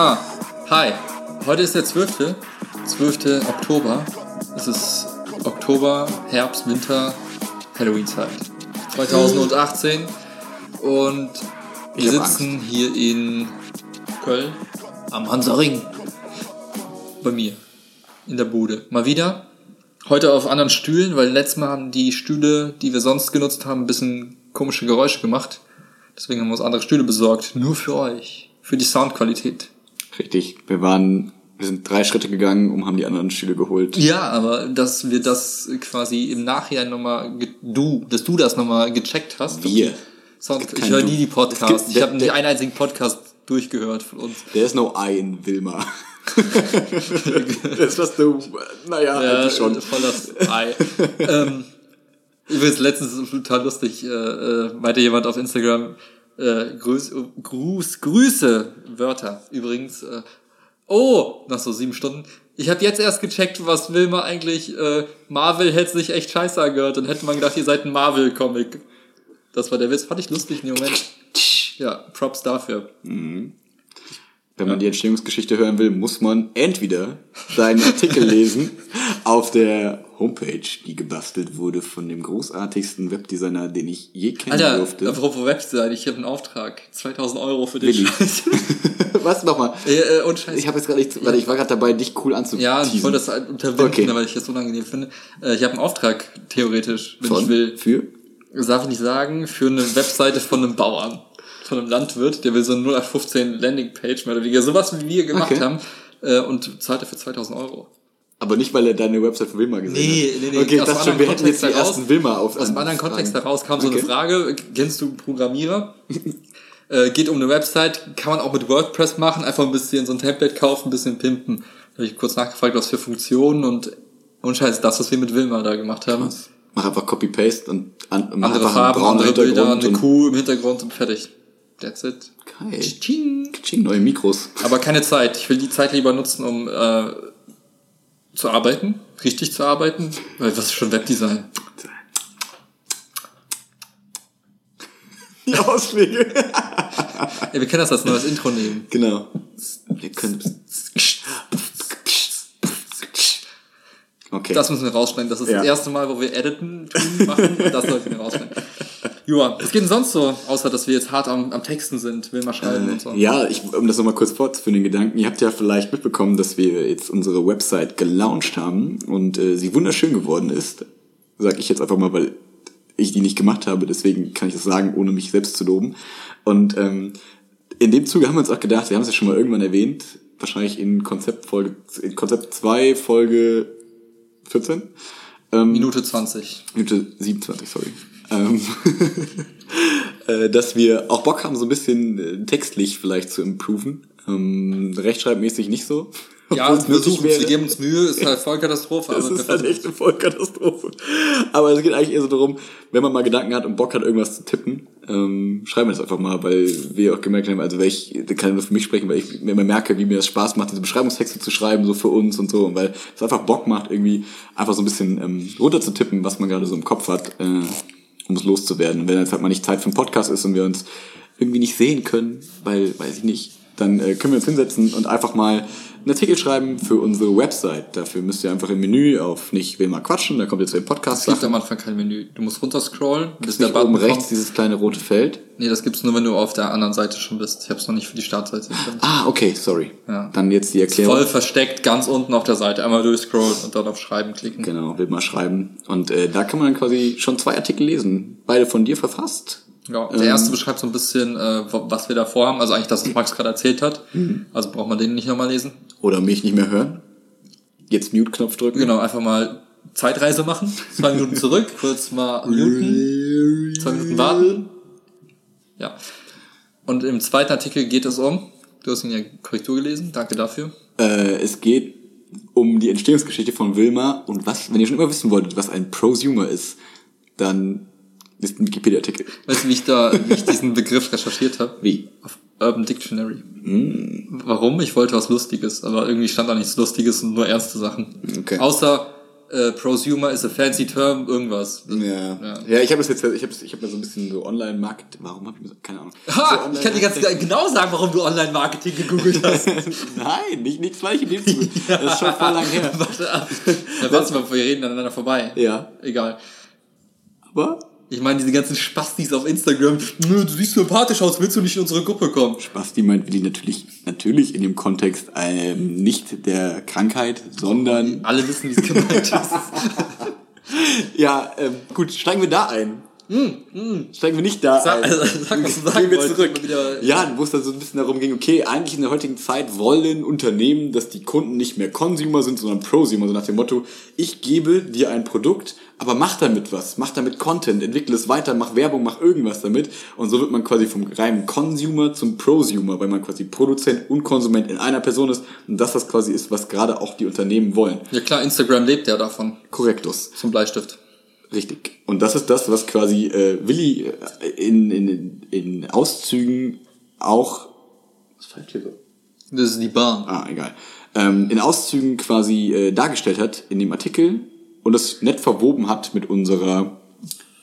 Ah, hi. Heute ist der 12. 12. Oktober. Es ist Oktober, Herbst, Winter, Halloween-Zeit. 2018. Und wir sitzen hier in Köln am Hansaring. Bei mir. In der Bude. Mal wieder. Heute auf anderen Stühlen, weil letztes Mal haben die Stühle, die wir sonst genutzt haben, ein bisschen komische Geräusche gemacht. Deswegen haben wir uns andere Stühle besorgt. Nur für euch. Für die Soundqualität. Richtig. Wir waren, wir sind drei Schritte gegangen und haben die anderen Stühle geholt. Ja, aber dass wir das quasi im Nachhinein nochmal, du, dass du das nochmal gecheckt hast. Wir. Sound, ich höre nie die Podcasts. gibt- Ich habe nicht einen einzigen Podcast durchgehört von uns. There is no I in Wilma. das was du, naja, Ja, eigentlich schon. voll das Ei. ähm, übrigens, letztens ist es total lustig, äh, äh, meinte jemand auf Instagram, äh, Grüß, Gruß, Grüße, Wörter. Übrigens, äh, oh, nach so sieben Stunden. Ich habe jetzt erst gecheckt, was Wilma eigentlich, äh, Marvel hätte sich echt scheiße angehört. Dann hätte man gedacht, ihr seid ein Marvel-Comic. Das war der Witz. Fand ich lustig in dem Moment. Ja, Props dafür. Wenn man die Entstehungsgeschichte hören will, muss man entweder seinen Artikel lesen auf der Homepage, die gebastelt wurde von dem großartigsten Webdesigner, den ich je kennen Alter, durfte. apropos Website, ich habe einen Auftrag. 2000 Euro für den Willi. Scheiß. Was nochmal? äh, äh, und Scheiß. Ich habe jetzt gerade nicht, warte, ich war gerade dabei, dich cool anzuteasen. Ja, ich wollte das halt unterbinden, Okay. weil ich das unangenehm finde. Äh, ich habe einen Auftrag, theoretisch, wenn Von? ich will. Für? Das darf ich nicht sagen, für eine Webseite von einem Bauern, von einem Landwirt, der will so eine 0815 Landingpage, mehr oder weniger, sowas wie wir gemacht Okay. haben, äh, und zahlt dafür 2000 Euro. Aber nicht, weil er deine Website von Wilma gesehen Nee, hat. nee, nee, Okay, aus das schon, wir hätten jetzt die Kontext ersten. Wilma auf. Aus einem an- anderen Kontext Fragen. heraus kam so eine Okay. Frage, kennst du Programmierer? äh, geht um eine Website, kann man auch mit WordPress machen, einfach ein bisschen so ein Template kaufen, ein bisschen pimpen. Da habe ich kurz nachgefragt, was für Funktionen und, und scheiße, das, was wir mit Wilma da gemacht haben. Mach einfach Copy-Paste und an, mach Andere einfach Farben, andere Bilder, eine Kuh im Hintergrund und fertig. That's it. Geil. Ching. Ching, neue Mikros. Aber keine Zeit. Ich will die Zeit lieber nutzen, um äh, zu arbeiten, richtig zu arbeiten, weil was ist schon Webdesign? Die Auswege. Ey, wir können das als neues Intro nehmen. genau. Wir können. Okay. Das müssen wir rausschneiden. Das ist Ja. das erste Mal, wo wir editen tun, machen. und das sollten wir rausschneiden. Joa, was geht denn sonst so, außer dass wir jetzt hart am, am Texten sind, will mal schreiben und so. Ja, ich, um das nochmal kurz fortzuführen, den Gedanken. Ihr habt ja vielleicht mitbekommen, dass wir jetzt unsere Website gelauncht haben und äh, sie wunderschön geworden ist. Sag ich jetzt einfach mal, weil ich die nicht gemacht habe, deswegen kann ich das sagen, ohne mich selbst zu loben. Und ähm, in dem Zuge haben wir uns auch gedacht, wir haben es ja schon mal irgendwann erwähnt, wahrscheinlich in Konzeptfolge, in Konzept 2, Folge 14. Ähm, Minute 20. Minute 27, sorry. Ähm, äh, dass wir auch Bock haben, so ein bisschen äh, textlich vielleicht zu improven. Ähm, rechtschreibmäßig nicht so. Ja, wir versuchen, wir geben uns Mühe, ist halt Vollkatastrophe, wir ist halt echt eine Vollkatastrophe. Aber es geht eigentlich eher so darum, wenn man mal Gedanken hat und Bock hat, irgendwas zu tippen, ähm, schreiben wir das einfach mal, weil wir auch gemerkt haben, also ich, da kann ich nur für mich sprechen, weil ich mir immer merke, wie mir das Spaß macht, diese Beschreibungstexte zu schreiben, so für uns und so, und weil es einfach Bock macht, irgendwie einfach so ein bisschen ähm, runter zu tippen, was man gerade so im Kopf hat, äh, um es loszuwerden. Wenn jetzt halt mal nicht Zeit für einen Podcast ist und wir uns irgendwie nicht sehen können, weil, weiß ich nicht, dann äh, können wir uns hinsetzen und einfach mal einen Artikel schreiben für unsere Website. Dafür müsst ihr einfach im Menü auf nicht will mal quatschen, da kommt jetzt der Podcast. Es gibt am Anfang kein Menü. Du musst runterscrollen, bis der oben rechts kommt. dieses kleine rote Feld. Nee, das gibt's nur, wenn du auf der anderen Seite schon bist. Ich habe es noch nicht für die Startseite. Ah, okay, sorry. Ja. Dann jetzt die Erklärung. Voll versteckt, ganz unten auf der Seite. Einmal durchscrollen und dann auf Schreiben klicken. Genau, will mal schreiben. Und äh, da kann man dann quasi schon zwei Artikel lesen. Beide von dir verfasst. Ja, der Ähm. erste beschreibt so ein bisschen, äh, was wir da vorhaben. Also eigentlich das, was Max gerade erzählt hat. Mhm. Also braucht man den nicht nochmal lesen. Oder mich nicht mehr hören. Jetzt Mute-Knopf drücken. Genau, einfach mal Zeitreise machen. Zwei Minuten zurück, kurz mal muten, zwei Minuten warten. Ja. Und im zweiten Artikel geht es um, du hast ihn ja Korrektur gelesen, danke dafür. Äh, es geht um die Entstehungsgeschichte von Wilma und was, wenn ihr schon immer wissen wolltet, was ein Prosumer ist, dann ist ein Wikipedia-Artikel. Weißt du, wie ich da, wie ich diesen Begriff recherchiert habe? Wie? Auf Urban Dictionary. Warum? Ich wollte was Lustiges, aber irgendwie stand da nichts Lustiges und nur ernste Sachen. Okay. Außer äh, Prosumer is a fancy term, irgendwas. Ja. Ja. Ja, ich habe das jetzt, ich habe ich hab mal so ein bisschen so Online-Market, warum habe ich mir, keine Ahnung. so Ha! Ich kann dir ganz genau sagen, warum du Online-Marketing gegoogelt hast. Nein, nicht, nichts falsch in dem Zuge. Das ist schon voll lang her. Warte ab. Ja, warte mal, wir reden aneinander vorbei. Ja. Egal. Aber Ich meine, diese ganzen Spastis auf Instagram, nö, du siehst sympathisch aus, willst du nicht in unsere Gruppe kommen? Basti meint Willi natürlich, natürlich in dem Kontext ähm, nicht der Krankheit, sondern Alle wissen, wie es gemeint ist. ja, ähm, gut, steigen wir da ein. Steigen wir nicht da Sag- ein. also, sag, was du sagen Gehen wir zurück. ja, wo es dann so ein bisschen darum ging, okay, eigentlich in der heutigen Zeit wollen Unternehmen, dass die Kunden nicht mehr Consumer sind, sondern Prosumer, so nach dem Motto, ich gebe dir ein Produkt, aber mach damit was, mach damit Content, entwickle es weiter, mach Werbung, mach irgendwas damit. Und so wird man quasi vom reinen Consumer zum Prosumer, weil man quasi Produzent und Konsument in einer Person ist und das das quasi ist, was gerade auch die Unternehmen wollen. Ja klar, Instagram lebt ja davon. Korrektus. Zum Bleistift. Richtig. Und das ist das, was quasi äh, Willi äh, in, in, in Auszügen auch. Was falsch hier so? Das ist die Bahn. Ah, egal. Ähm, in Auszügen quasi äh, dargestellt hat in dem Artikel und das nett verwoben hat mit unserer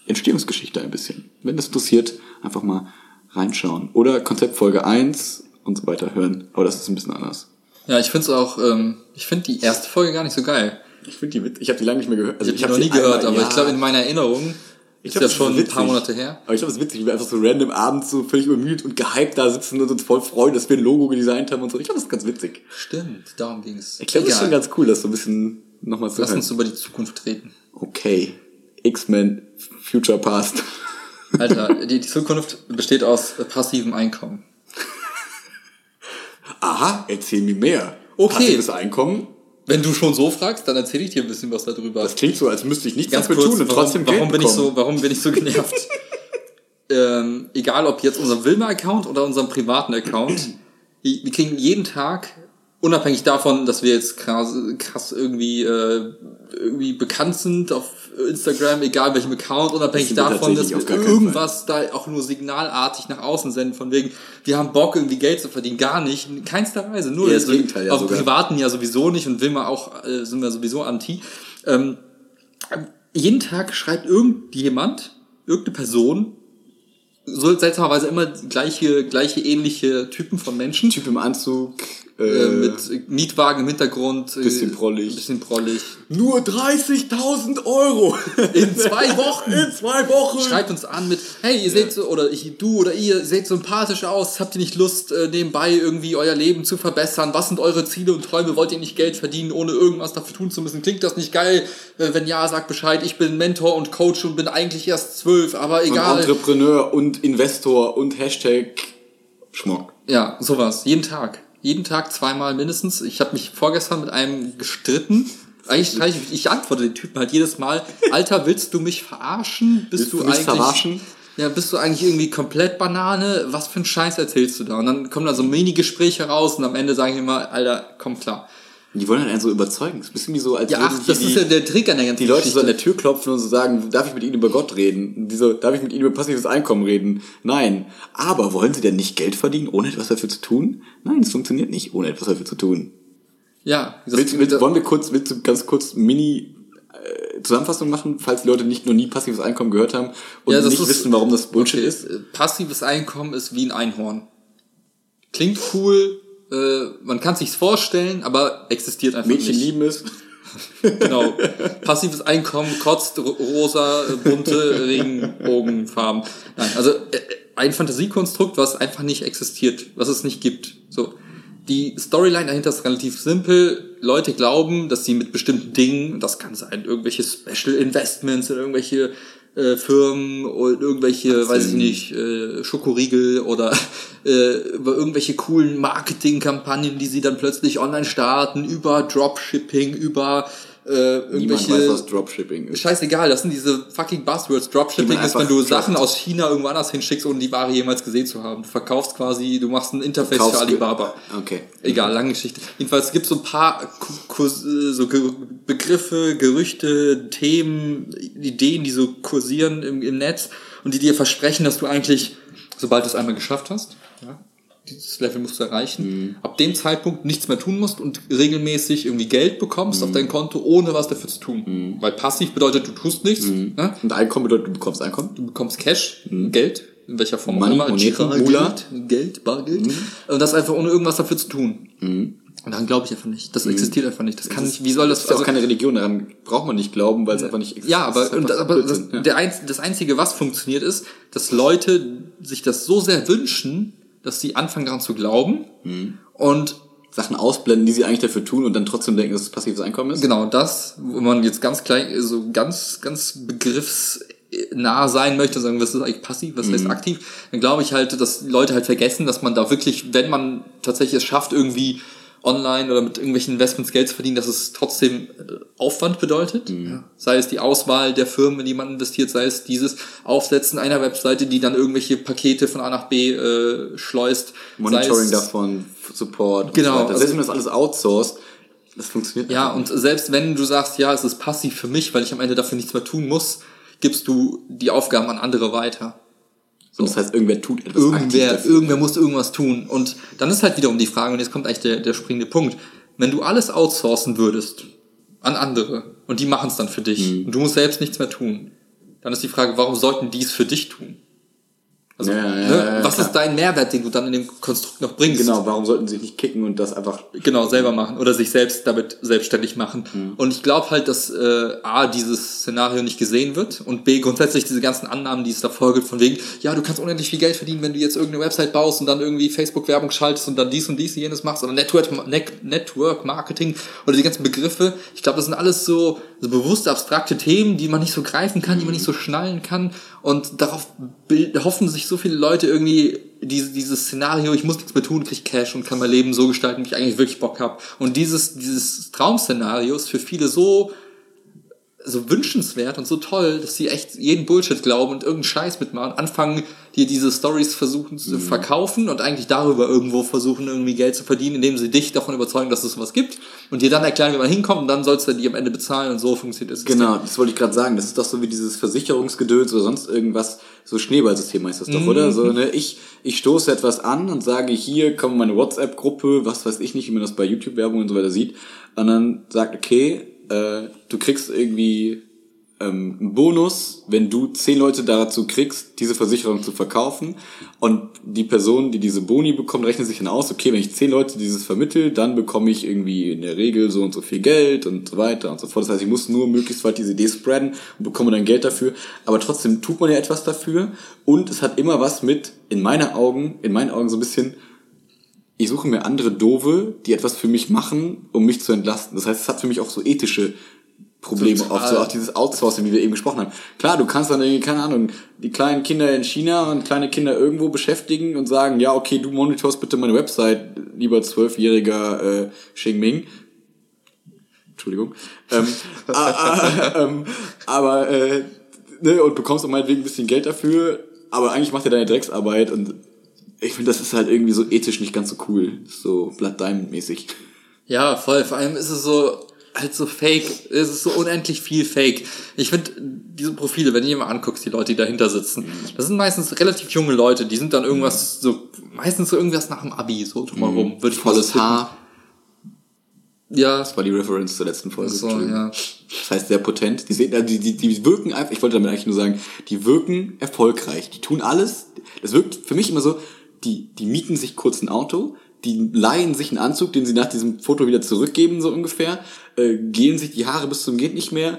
Entstehungsgeschichte ein bisschen. Wenn das interessiert, einfach mal reinschauen. Oder Konzeptfolge 1 und so weiter hören. Aber das ist ein bisschen anders. Ja, ich find's auch, ähm, ich finde die erste Folge gar nicht so geil. Ich finde die wit- ich habe die lange nicht mehr gehört. Also Ich habe hab die noch nie gehört, einmal- aber ja. ich glaube in meiner Erinnerung ist glaub, das schon ein witzig. paar Monate her. Aber ich glaube, es ist witzig, wie wir einfach so random abends so völlig übermüdet und gehypt da sitzen und uns voll freuen, dass wir ein Logo gedesignt haben und so. Ich glaube, das ist ganz witzig. Stimmt, darum ging's. Ich glaube, das ist schon ganz cool, das so ein bisschen nochmal zu Lass hören. uns über die Zukunft reden. Okay. X-Men Future Past. Alter, die, die Zukunft besteht aus passivem Einkommen. Aha, erzähl mir mehr. Okay. Passives Einkommen. Wenn du schon so fragst, dann erzähle ich dir ein bisschen was darüber. Das klingt so, als müsste ich nichts Ganz dafür kurz, tun und warum, trotzdem Geld warum bin ich so, warum bin ich so genervt? ähm, egal ob jetzt unserem Wilma-Account oder unserem privaten Account, wir kriegen jeden Tag, unabhängig davon, dass wir jetzt krass, krass irgendwie, äh, irgendwie bekannt sind auf Instagram, egal welchem Account, unabhängig Das davon, dass wir irgendwas da auch nur signalartig nach außen senden, von wegen, wir haben Bock, irgendwie Geld zu verdienen, gar nicht, in keinster Weise, nur Ja, das Gegenteil ja auf sogar. privaten ja sowieso nicht und Wilma auch, äh, sind wir sowieso anti. Ähm, jeden Tag schreibt irgendjemand, irgendeine Person, so seltsamerweise immer gleiche, gleiche ähnliche Typen von Menschen. Typ im Anzug. Äh, Äh, mit Mietwagen im Hintergrund. äh, Bisschen prollig. Bisschen prollig. nur 30.000 Euro. In zwei Wochen. In zwei Wochen. Schreibt uns an mit, hey, ihr seht so, oder ich, du oder ihr seht sympathisch aus, habt ihr nicht Lust, äh, nebenbei irgendwie euer Leben zu verbessern? Was sind eure Ziele und Träume? Wollt ihr nicht Geld verdienen, ohne irgendwas dafür tun zu müssen? Klingt das nicht geil? Wenn ja, sagt Bescheid, ich bin Mentor und Coach und bin eigentlich erst zwölf, aber Und egal. Entrepreneur und Investor und Hashtag Schmuck. Ja, sowas. Jeden Tag. Jeden Tag zweimal mindestens. Ich habe mich vorgestern mit einem gestritten. Eigentlich ich, ich antworte den Typen halt jedes Mal, Alter, willst du mich verarschen? Bist Willst du mich eigentlich, verarschen? Ja, bist du eigentlich irgendwie komplett Banane? Was für einen Scheiß erzählst du da? Und dann kommen da so Mini-Gespräche raus und am Ende sagen die immer, Alter, komm klar. Die wollen halt einen so überzeugen. Das ist ein bisschen wie so, als Ja, ach, das die, ist ja der Trick an der ganzen die Leute so an der Geschichte. Tür klopfen und so sagen, darf ich mit Ihnen über Gott reden? Die so, darf ich mit Ihnen über passives Einkommen reden? Nein. Aber wollen Sie denn nicht Geld verdienen, ohne etwas dafür zu tun? Nein, es funktioniert nicht, ohne etwas dafür zu tun. Ja, Willst, willst, wollen wir kurz, willst du ganz kurz Mini äh, Zusammenfassung machen, falls die Leute nicht noch nie passives Einkommen gehört haben und Ja, nicht ist- wissen, warum das Bullshit Okay, ist? äh, Passives Einkommen ist wie ein Einhorn. Klingt cool, äh, man kann sich's vorstellen, aber existiert einfach Mädchen nicht. lieben es. Genau. Passives Einkommen kotzt ro- rosa, äh, bunte Regenbogenfarben. Nein, also äh, ein Fantasiekonstrukt, was einfach nicht existiert, was es nicht gibt. So. Die Storyline dahinter ist relativ simpel. Leute glauben, dass sie mit bestimmten Dingen, das kann sein, irgendwelche Special Investments in irgendwelche äh, Firmen oder irgendwelche, weiß ich nicht, äh, Schokoriegel oder äh, über irgendwelche coolen Marketingkampagnen, die sie dann plötzlich online starten, über Dropshipping, über äh, irgendwelche. Niemand weiß, was Dropshipping ist. Scheißegal, das sind diese fucking Buzzwords. Dropshipping ist, wenn du droppt. Sachen aus China irgendwo anders hinschickst, ohne die Ware jemals gesehen zu haben. Du verkaufst quasi, du machst ein Interface Kaufst für Alibaba. Okay. Egal, lange Geschichte. Jedenfalls gibt es so ein paar äh, so Begriffe, Gerüchte, Themen, Ideen, die so kursieren im, im Netz und die dir versprechen, dass du eigentlich, sobald du es einmal geschafft hast, ja, dieses Level musst du erreichen, ab dem Zeitpunkt nichts mehr tun musst und regelmäßig irgendwie Geld bekommst auf dein Konto, ohne was dafür zu tun. Weil passiv bedeutet, du tust nichts, ne? Und Einkommen bedeutet, du bekommst Einkommen. du bekommst Cash, Geld, in welcher Form Money, auch immer, Moneten, Geld. Geld, Bargeld. Und das einfach ohne irgendwas dafür zu tun. Und daran glaube ich einfach nicht. Das existiert einfach nicht. Das kann nicht, wie soll das, Das ist auch keine Religion, daran braucht man nicht glauben, weil es einfach nicht ja, das ist aber, einfach aber das, ja. der Einz, das Einzige, was funktioniert, ist, dass Leute sich das so sehr wünschen, dass sie anfangen daran zu glauben Mhm. und Sachen ausblenden, die sie eigentlich dafür tun und dann trotzdem denken, dass es passives Einkommen ist. Genau das, wo man jetzt ganz klein, so ganz, ganz begriffsnah sein möchte, sagen, was ist eigentlich passiv, was heißt aktiv, dann glaube ich halt, dass Leute halt vergessen, dass man da wirklich, wenn man tatsächlich es schafft, irgendwie online oder mit irgendwelchen Investments Geld zu verdienen, dass es trotzdem äh, Aufwand bedeutet. Ja. Sei es die Auswahl der Firmen, in die man investiert, sei es dieses Aufsetzen einer Webseite, die dann irgendwelche Pakete von A nach B äh, schleust. Monitoring davon, Support Genau, und so weiter. also- Selbst wenn das alles outsourced, das funktioniert Ja, und selbst wenn du sagst, ja, es ist passiv für mich, weil ich am Ende dafür nichts mehr tun muss, gibst du die Aufgaben an andere weiter. Und das heißt, irgendwer tut etwas Irgendwer, irgendwer muss irgendwas tun. Und dann ist halt wiederum die Frage, und jetzt kommt eigentlich der, der springende Punkt. Wenn du alles outsourcen würdest an andere und die machen es dann für dich Mhm. und du musst selbst nichts mehr tun, dann ist die Frage, warum sollten die es für dich tun? Also, Ja, ja, ne, was klar. ist dein Mehrwert, den du dann in dem Konstrukt noch bringst? Genau, warum sollten sie nicht kicken und das einfach Genau, selber machen oder sich selbst damit selbstständig machen. Mhm. Und ich glaube halt, dass äh, A, dieses Szenario nicht gesehen wird und B, grundsätzlich diese ganzen Annahmen, die es davor gibt, von wegen, ja, du kannst unendlich viel Geld verdienen, wenn du jetzt irgendeine Website baust und dann irgendwie Facebook-Werbung schaltest und dann dies und dies und jenes machst oder Network, Net Network Marketing oder die ganzen Begriffe. Ich glaube, das sind alles so, so bewusste, abstrakte Themen, die man nicht so greifen kann, die man nicht so schnallen kann. Und darauf hoffen sich so viele Leute irgendwie, diese, dieses Szenario, ich muss nichts mehr tun, krieg Cash und kann mein Leben so gestalten, wie ich eigentlich wirklich Bock habe. Und dieses, dieses Traum-Szenario ist für viele so, so wünschenswert und so toll, dass sie echt jeden Bullshit glauben und irgendeinen Scheiß mitmachen, anfangen, dir diese Stories versuchen zu verkaufen und eigentlich darüber irgendwo versuchen, irgendwie Geld zu verdienen, indem sie dich davon überzeugen, dass es sowas gibt und dir dann erklären, wie man hinkommt und dann sollst du die am Ende bezahlen und so funktioniert es. Genau, das wollte ich gerade sagen. Das ist doch so wie dieses Versicherungsgedöns oder sonst irgendwas. So Schneeballsystem heißt das doch, oder? So, ne, ich, ich stoße etwas an und sage, hier kommt meine WhatsApp-Gruppe, was weiß ich nicht, wie man das bei YouTube-Werbung und so weiter sieht. Und dann sagt, okay, äh, du kriegst irgendwie ähm, einen Bonus, wenn du zehn Leute dazu kriegst, diese Versicherung zu verkaufen. Und die Person, die diese Boni bekommt, rechnet sich dann aus, okay, wenn ich zehn Leute dieses vermittel, dann bekomme ich irgendwie in der Regel so und so viel Geld und so weiter und so fort. Das heißt, ich muss nur möglichst weit diese Idee spreaden und bekomme dann Geld dafür. Aber trotzdem tut man ja etwas dafür. Und es hat immer was mit, in meinen Augen, in meinen Augen so ein bisschen, ich suche mir andere Dove, die etwas für mich machen, um mich zu entlasten. Das heißt, es hat für mich auch so ethische Probleme, Total. auch so auch dieses Outsourcing, wie wir eben gesprochen haben. Klar, du kannst dann irgendwie, keine Ahnung, die kleinen Kinder in China und kleine Kinder irgendwo beschäftigen und sagen, ja, okay, du monitorst bitte meine Website, lieber zwölfjähriger äh, Xingming. Entschuldigung. Ähm, äh, äh, aber, äh, ne, und bekommst auch meinetwegen ein bisschen Geld dafür, aber eigentlich macht er deine Drecksarbeit und ich finde, das ist halt irgendwie so ethisch nicht ganz so cool. So Blood Diamond mäßig. Ja, voll. Vor allem ist es so, halt so fake. Es ist so unendlich viel fake. Ich finde, diese Profile, wenn du dir mal anguckst, die Leute, die dahinter sitzen, das sind meistens relativ junge Leute, die sind dann irgendwas so, meistens so irgendwas nach dem Abi, so drumherum. Würde ich mal Volles. Haar. Ja, Das war die Reference zur letzten Folge. so, ja. Das heißt sehr potent. Die, sehen, äh, die, die, die wirken einfach, ich wollte damit eigentlich nur sagen, die wirken erfolgreich. Die tun alles. Das wirkt für mich immer so, die, die mieten sich kurz ein Auto, die leihen sich einen Anzug, den sie nach diesem Foto wieder zurückgeben, so ungefähr, äh, gehen sich die Haare bis zum geht nicht mehr,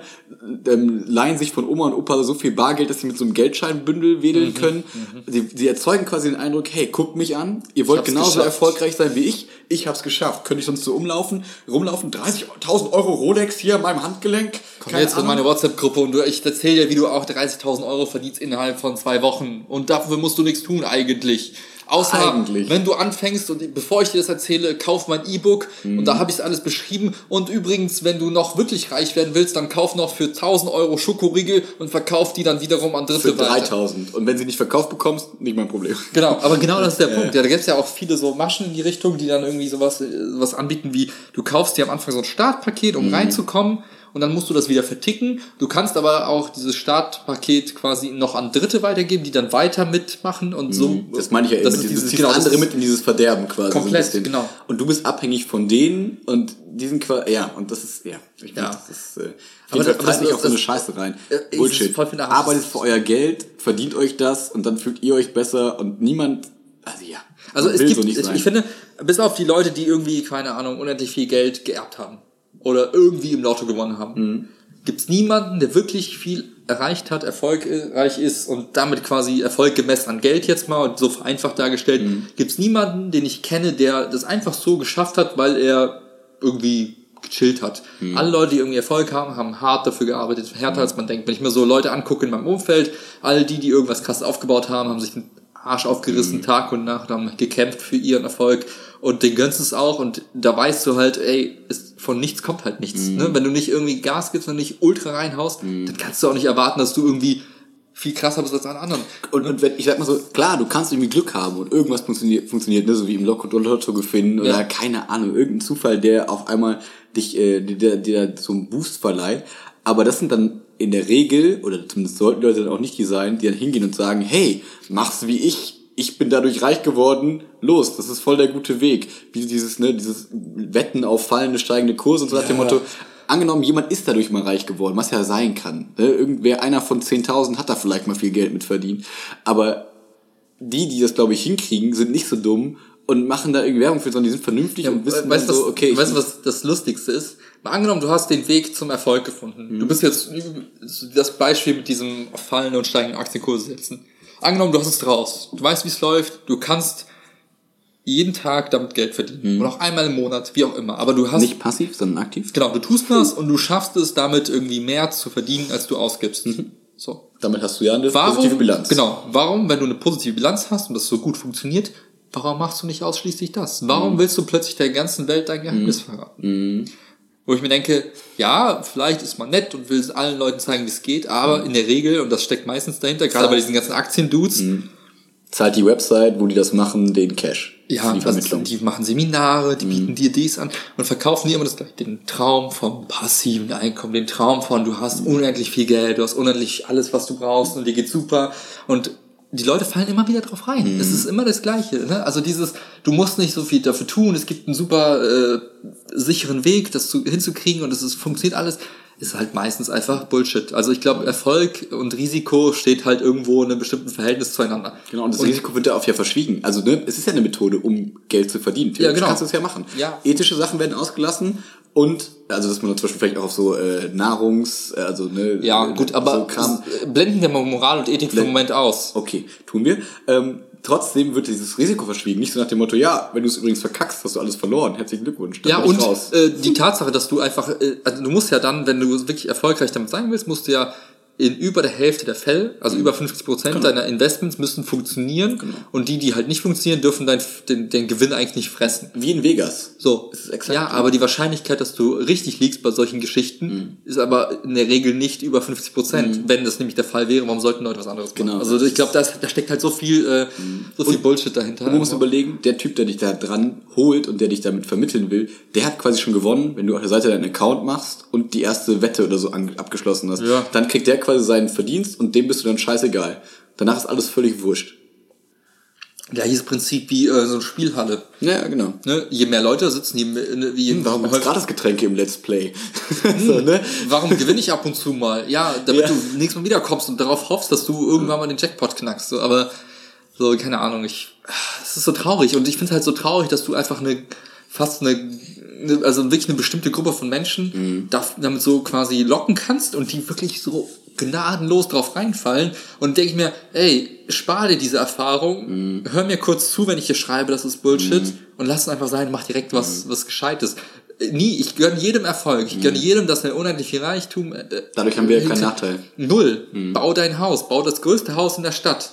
ähm, leihen sich von Oma und Opa so viel Bargeld, dass sie mit so einem Geldscheinbündel Mhm, wedeln können. Sie, sie erzeugen quasi den Eindruck, hey, guckt mich an, ihr wollt genauso geschafft. erfolgreich sein wie ich, ich hab's geschafft. Könnte ich sonst so umlaufen, rumlaufen, 30.000 Euro Rolex hier an meinem Handgelenk. Komm Keine jetzt in Ahnung. meine WhatsApp-Gruppe und du, ich erzähle dir, wie du auch 30.000 Euro verdienst innerhalb von zwei Wochen. Und dafür musst du nichts tun eigentlich. Außer, Eigentlich. wenn du anfängst und bevor ich dir das erzähle, kauf mein E-Book und da habe ich es alles beschrieben. Und übrigens, wenn du noch wirklich reich werden willst, dann kauf noch für 1000 Euro Schokoriegel und verkauf die dann wiederum an Dritte Für 3000. Und wenn sie nicht verkauft bekommst, nicht mein Problem. Genau, aber genau das ist der Punkt. Ja, da gibt's ja auch viele so Maschen in die Richtung, die dann irgendwie sowas, äh, sowas anbieten wie, du kaufst dir am Anfang so ein Startpaket, um reinzukommen und dann musst du das wieder verticken. Du kannst aber auch dieses Startpaket quasi noch an Dritte weitergeben, die dann weiter mitmachen und so. Das meine ich ja das ist dieses, dieses, genau, andere mit in dieses Verderben quasi. Komplett, so genau. Und du bist abhängig von denen und diesen quasi, ja, und das ist, ja, ich Ja. finde, das ist, äh, Aber das- das- nicht auf so eine Scheiße rein. Äh, Bullshit. Arbeitet für euer Geld, verdient euch das und dann fühlt ihr euch besser und niemand, also ja. Also es gibt, so nicht ich, ich finde, bis auf die Leute, die irgendwie, keine Ahnung, unendlich viel Geld geerbt haben oder irgendwie im Lotto gewonnen haben, Mhm. gibt's niemanden, der wirklich viel erreicht hat, erfolgreich ist und damit quasi Erfolg gemessen an Geld jetzt mal und so vereinfacht dargestellt, Mhm. gibt's niemanden, den ich kenne, der das einfach so geschafft hat, weil er irgendwie gechillt hat. Mhm. Alle Leute, die irgendwie Erfolg haben, haben hart dafür gearbeitet, härter als man denkt. Wenn ich mir so Leute angucke in meinem Umfeld, all die, die irgendwas krass aufgebaut haben, haben sich Arsch Mhm. aufgerissen, Tag und Nacht, haben gekämpft für ihren Erfolg und den gönnst es auch und da weißt du halt, ey, es, von nichts kommt halt nichts. Mhm. Ne? Wenn du nicht irgendwie Gas gibst und nicht ultra reinhaust, dann kannst du auch nicht erwarten, dass du irgendwie viel krasser bist als alle anderen. Und, und wenn, ich sag mal so, klar, du kannst irgendwie Glück haben und irgendwas funktioniert, funktioniert ne, so wie im Lotto, Lotto gewinnen oder Ja. keine Ahnung, irgendein Zufall, der auf einmal dich, äh, dir, dir so einen Boost verleiht. Aber das sind dann in der Regel, oder zumindest sollten Leute dann auch nicht die sein, die dann hingehen und sagen, hey, mach's wie ich, ich bin dadurch reich geworden, los, das ist voll der gute Weg. Wie dieses, ne, dieses Wetten auf fallende, steigende Kurse und so nach dem. Motto, angenommen, jemand ist dadurch mal reich geworden, was ja sein kann. Ne? Irgendwer, einer von 10.000 hat da vielleicht mal viel Geld mit verdient. Aber die, die das, glaube ich, hinkriegen, sind nicht so dumm und machen da irgendwie Werbung für, sondern die sind vernünftig und wissen weißt, du, so, was, okay, weißt du, was das Lustigste ist? Mal angenommen, du hast den Weg zum Erfolg gefunden. Mhm. Du bist jetzt das Beispiel mit diesem fallenden und steigenden Aktienkurse setzen. Angenommen, du hast es draus. Du weißt, wie es läuft. Du kannst jeden Tag damit Geld verdienen. Oder auch einmal im Monat, wie auch immer. Aber du hast Mhm. nicht passiv, sondern aktiv. Genau, du tust das und du schaffst es damit irgendwie mehr zu verdienen, als du ausgibst. So. Damit hast du ja eine Warum, Mhm. positive Bilanz. Genau. Warum, wenn du eine positive Bilanz hast und das so gut funktioniert, warum machst du nicht ausschließlich das? Warum Mhm. willst du plötzlich der ganzen Welt dein Geheimnis verraten? Wo ich mir denke, ja, vielleicht ist man nett und will es allen Leuten zeigen, wie es geht, aber Mhm. in der Regel, und das steckt meistens dahinter, gerade bei diesen ganzen Aktien-Dudes, Zahlt die Website, wo die das machen, den Cash. Ja, die also die machen Seminare, Mhm. die bieten dir dies an und verkaufen dir immer das gleiche. Den Traum vom passiven Einkommen, den Traum von, du hast Mhm. unendlich viel Geld, du hast unendlich alles, was du brauchst und dir geht's super. Und die Leute fallen immer wieder drauf rein. Mhm. Es ist immer das Gleiche. Ne? Also dieses, du musst nicht so viel dafür tun, es gibt einen super äh, sicheren Weg, das zu, hinzukriegen und es ist, funktioniert alles. Ist halt meistens einfach Bullshit. Also ich glaube, Erfolg und Risiko steht halt irgendwo in einem bestimmten Verhältnis zueinander. Genau, und das Risiko wird da oft ja verschwiegen. Also, ne, es ist ja eine Methode, um Geld zu verdienen. Ja, genau. kannst du es ja machen. Ja. Ethische Sachen werden ausgelassen und, also, dass man zum Beispiel vielleicht auch auf so äh, Nahrungs-, also, ne, Ja, äh, gut, aber so Kram. s- blenden wir mal Moral und Ethik für einen Moment aus. Okay, tun wir. Ähm, trotzdem wird dieses Risiko verschwiegen. Nicht so nach dem Motto, ja, wenn du es übrigens verkackst, hast du alles verloren. Herzlichen Glückwunsch. Ja, und raus. äh, die Tatsache, dass du einfach, äh, also du musst ja dann, wenn du wirklich erfolgreich damit sein willst, musst du ja in über der Hälfte der Fälle, also über 50 Prozent Genau. deiner Investments müssen funktionieren und die, die halt nicht funktionieren, dürfen dein, den, den Gewinn eigentlich nicht fressen. Wie in Vegas. So. Es ist exakt ja, aber die Wahrscheinlichkeit, dass du richtig liegst bei solchen Geschichten, Mhm. ist aber in der Regel nicht über 50 Prozent. Wenn das nämlich der Fall wäre, warum sollten Leute was anderes machen? Genau. Also ich glaube, da, da steckt halt so viel, äh, so viel Bullshit dahinter. Man muss überlegen, der Typ, der dich da dran holt und der dich damit vermitteln will, der hat quasi schon gewonnen, wenn du auf der Seite deinen Account machst und die erste Wette oder so abgeschlossen hast. Ja. Dann kriegt der quasi seinen Verdienst und dem bist du dann scheißegal. Danach ist alles völlig wurscht. Ja, hier ist Prinzip wie äh, so eine Spielhalle. Ja, genau. Ne? Je mehr Leute sitzen, je mehr, ne, wie Hm, Warum gibt's gratis Getränke im Let's Play? so, ne? Warum gewinne ich ab und zu mal? Ja, damit Ja. du nächstes Mal wiederkommst und darauf hoffst, dass du irgendwann mal den Jackpot knackst. So, aber so, keine Ahnung, ich. Es ist so traurig und ich finde es halt so traurig, dass du einfach eine fast eine, eine also wirklich eine bestimmte Gruppe von Menschen Mhm. damit so quasi locken kannst und die wirklich so gnadenlos drauf reinfallen und denke ich mir, ey, spar dir diese Erfahrung, Mhm. hör mir kurz zu, wenn ich hier schreibe, das ist Bullshit und lass es einfach sein, mach direkt was, was Gescheites. Nie, ich gönne jedem Erfolg. Ich gönne jedem, dass er unendlich viel Reichtum. Äh, Dadurch haben wir ja keinen. Nachteil. Null. Bau dein Haus, bau das größte Haus in der Stadt.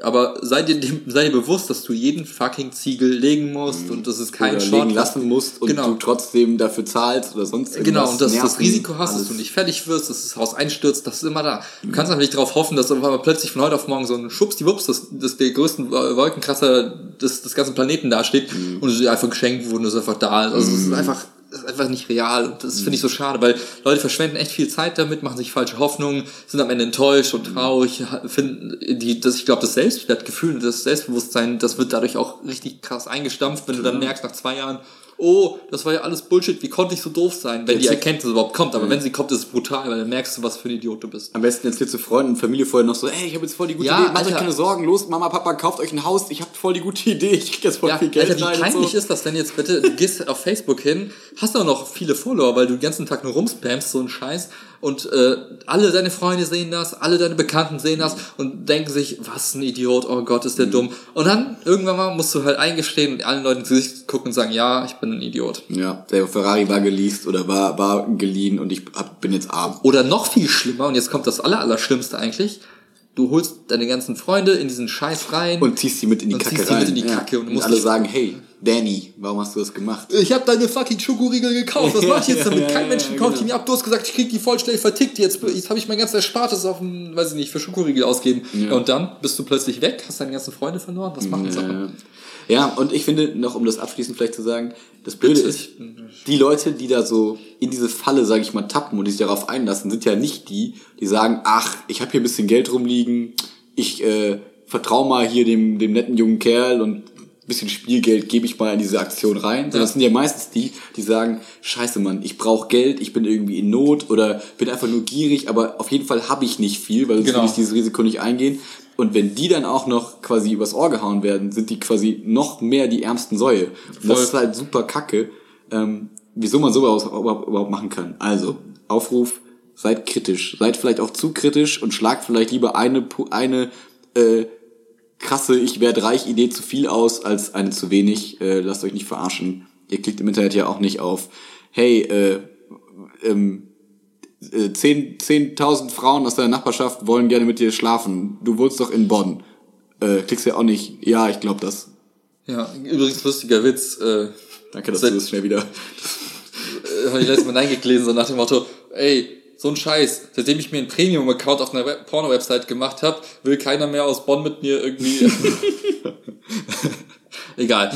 Aber sei dir, sei dir bewusst, dass du jeden fucking Ziegel legen musst und das ist kein Oder Short. legen lassen musst und Genau. du trotzdem dafür zahlst oder sonst irgendwas. Genau, und dass du das Risiko hast, dass du nicht fertig wirst, dass das Haus einstürzt, das ist immer da. Du kannst einfach nicht darauf hoffen, dass aber plötzlich von heute auf morgen so ein Schubsdiwups, dass, dass der größten Wolkenkrasser des, des ganzen Planeten dasteht Mhm. und es dir einfach geschenkt wurde und es einfach da ist. Also es ist einfach, es ist einfach nicht real und das finde ich so schade, weil Leute verschwenden echt viel Zeit damit, machen sich falsche Hoffnungen, sind am Ende enttäuscht und traurig, finden die, das, ich glaube, das Selbstwertgefühl und das Selbstbewusstsein, das wird dadurch auch richtig krass eingestampft, wenn du dann merkst nach zwei Jahren, oh, das war ja alles Bullshit, wie konnte ich so doof sein, wenn die Jetzt- Erkenntnis überhaupt kommt. Aber wenn sie kommt, ist es brutal, weil dann merkst du, was für ein Idiot du bist. Am besten erzählst du Freunden und Familie vorher noch so, ey, ich habe jetzt voll die gute Ja, Idee, macht euch keine Sorgen, los, Mama, Papa, kauft euch ein Haus, ich habe voll die gute Idee, ich krieg jetzt voll Ja, viel Geld Alter, wie peinlich so. ist das denn jetzt bitte? Du gehst auf Facebook hin, hast auch noch viele Follower, weil du den ganzen Tag nur rumspammst, so ein Scheiß. Und äh, alle deine Freunde sehen das, alle deine Bekannten sehen das und denken sich, was ein Idiot, oh Gott, Mhm. ist der dumm. Und dann irgendwann mal musst du halt eingestehen und allen Leuten ins Gesicht gucken und sagen, ja, ich bin ein Idiot. Ja, der Ferrari war geleast oder war, war geliehen und ich hab, bin jetzt arm. Oder noch viel schlimmer, und jetzt kommt das aller, Allerschlimmste eigentlich, du holst deine ganzen Freunde in diesen Scheiß rein. Und ziehst die mit in die Und Kacke ziehst die rein. mit in die ja. Kacke und und, musst alle sagen, hey, Danny, warum hast du das gemacht? ich habe deine fucking Schokoriegel gekauft. Was mach ich jetzt damit? Kein Mensch kauft die genau. mir ab. Du hast gesagt, ich krieg die voll schnell vertickt. Jetzt, jetzt habe ich mein ganzes Erspartes auf dem, weiß ich nicht, für Schokoriegel ausgeben. Ja. Und dann bist du plötzlich weg, hast deine ganzen Freunde verloren. Was machen sie? Ja. Ja, und ich finde, noch um das abschließend vielleicht zu sagen, das Blöde ist, die Leute, die da so in diese Falle, sage ich mal, tappen und die sich darauf einlassen, sind ja nicht die, die sagen, ach, ich habe hier ein bisschen Geld rumliegen, ich äh, vertraue mal hier dem, dem netten jungen Kerl und ein bisschen Spielgeld gebe ich mal in diese Aktion rein. Sondern Ja. das sind ja meistens die, die sagen, scheiße Mann, ich brauche Geld, ich bin irgendwie in Not oder bin einfach nur gierig, aber auf jeden Fall habe ich nicht viel, weil sonst Genau. will ich dieses Risiko nicht eingehen. Und wenn die dann auch noch quasi übers Ohr gehauen werden, sind die quasi noch mehr die ärmsten Säue. Und das ist halt super kacke, ähm, wieso man sowas überhaupt machen kann. Also, Aufruf, seid kritisch. Seid vielleicht auch zu kritisch und schlagt vielleicht lieber eine, eine äh, krasse Ich werde reich Idee zu viel aus als eine zu wenig. Äh, lasst euch nicht verarschen. Ihr klickt im Internet ja auch nicht auf, hey, äh, ähm, äh, 10 10.000 Frauen aus deiner Nachbarschaft wollen gerne mit dir schlafen. Du wohnst doch in Bonn. Äh, klickst ja auch nicht, ja, ich glaube das. Ja, übrigens lustiger Witz. Äh, Danke, dass du das schnell wieder... äh, habe ich letztes Mal eingelesen, so nach dem Motto, ey, so ein Scheiß, seitdem ich mir einen Premium-Account auf einer Web- Porno-Website gemacht habe, will keiner mehr aus Bonn mit mir irgendwie... Egal.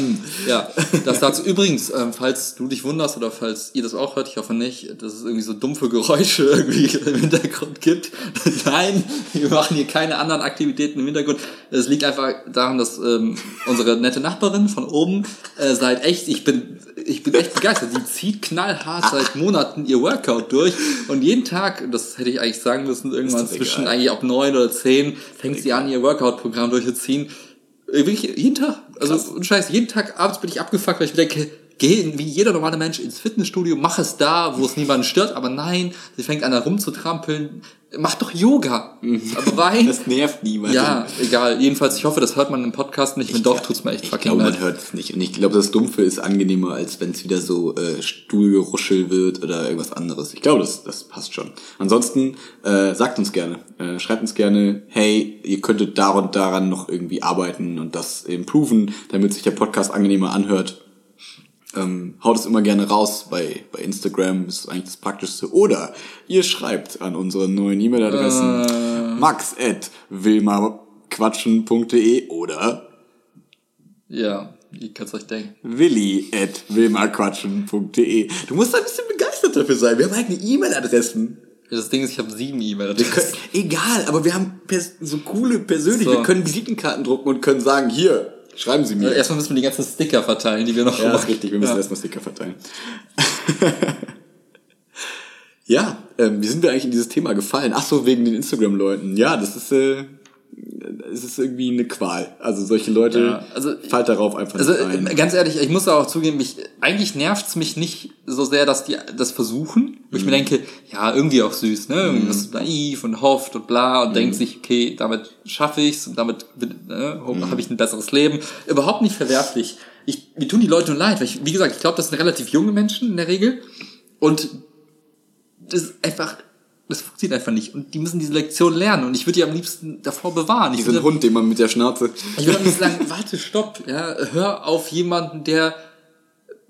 Ja, das dazu. Übrigens, ähm, falls du dich wunderst oder falls ihr das auch hört, ich hoffe nicht, dass es irgendwie so dumpfe Geräusche irgendwie im Hintergrund gibt. Nein, wir machen hier keine anderen Aktivitäten im Hintergrund. Es liegt einfach daran, dass ähm, unsere nette Nachbarin von oben äh, seit echt, ich bin, ich bin echt begeistert. Die zieht knallhart seit Monaten ihr Workout durch und jeden Tag, das hätte ich eigentlich sagen müssen, irgendwann zwischen egal. eigentlich ab neun oder zehn fängt sie an, ihr Workout-Programm durchzuziehen. Äh, Wirklich jeden Tag. Also und Scheiß, jeden Tag abends bin ich abgefuckt, weil ich mir denke, geh wie jeder normale Mensch ins Fitnessstudio, mach es da, wo es niemanden stört, aber nein, sie fängt an da rumzutrampeln. Mach doch Yoga. Aber Wein. Das nervt niemanden. Ja, egal. Jedenfalls, ich hoffe, das hört man im Podcast nicht. Wenn doch, tut's mir echt Ich fucking glaube, man leid. hört es nicht. Und ich glaube, das Dumpfe ist angenehmer, als wenn es wieder so äh, Stuhlgeruschel wird oder irgendwas anderes. Ich glaube, das, das passt schon. Ansonsten äh, sagt uns gerne. Äh, schreibt uns gerne, hey, ihr könntet da und daran noch irgendwie arbeiten und das improven, damit sich der Podcast angenehmer anhört. Ähm, haut es immer gerne raus bei, bei Instagram, ist eigentlich das Praktischste. Oder ihr schreibt an unsere neuen E-Mail-Adressen max at wilmaquatschen.de oder Ja, ihr könnt's euch denken. willi at wilmaquatschen.de. Du musst da ein bisschen begeistert dafür sein. Wir haben eigene E-Mail-Adressen. Das Ding ist, ich habe sieben E-Mail-Adressen. Egal, aber wir haben so coole persönlich. So. Wir können Visitenkarten drucken und können sagen, hier, schreiben Sie mir. Äh, Erstmal müssen wir die ganzen Sticker verteilen, die wir noch Ja, ist richtig. Wir müssen Ja. erstmal Sticker verteilen. ja, ähm, wie sind wir eigentlich in dieses Thema gefallen? Ach so, wegen den Instagram-Leuten. Ja, das ist, äh, es ist irgendwie eine Qual. Also solche Leute, Ja, also- fallt darauf einfach Also nicht ein. ganz ehrlich, ich muss auch zugeben, mich, eigentlich nervt's mich nicht so sehr, dass die das versuchen. Wo ich Mhm. mir denke, ja, irgendwie auch süß, ne? Irgendwie was naiv und hofft und bla und Mhm. denkt sich, okay, damit schaffe ich's und damit ne, Mhm. habe ich ein besseres Leben. Überhaupt nicht verwerflich. ich, mir tun die Leute nur leid, weil ich, wie gesagt, ich glaube, das sind relativ junge Menschen in der Regel und das ist einfach, das funktioniert einfach nicht und die müssen diese Lektion lernen und ich würde die am liebsten davor bewahren. Ich Diesen würde, Hund, den man mit der Schnauze. ich würde am liebsten sagen, warte, stopp, ja, hör auf jemanden, der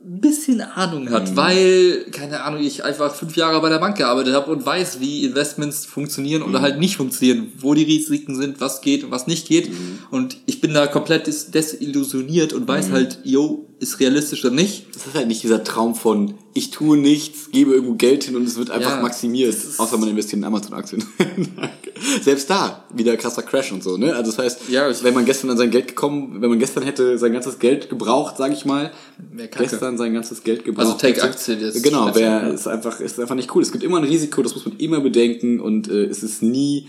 ein bisschen Ahnung hat, weil, keine Ahnung, ich einfach fünf Jahre bei der Bank gearbeitet habe und weiß, wie Investments funktionieren oder halt nicht funktionieren, wo die Risiken sind, was geht und was nicht geht. Und ich bin da komplett des- desillusioniert und weiß halt, yo, ist realistisch oder nicht. Das ist halt nicht dieser Traum von, ich tue nichts, gebe irgendwo Geld hin und es wird einfach Ja, maximiert. Außer man investiert in Amazon-Aktien. Selbst da, wieder krasser Crash und so, ne? Also das heißt, Ja, wenn man gestern an sein Geld gekommen, wenn man gestern hätte sein ganzes Geld gebraucht, sage ich mal, gestern sein ganzes Geld gebraucht. Also take hätte, Aktien jetzt Genau, wäre ist einfach ist einfach nicht cool. Es gibt immer ein Risiko, das muss man immer bedenken und äh, es ist nie,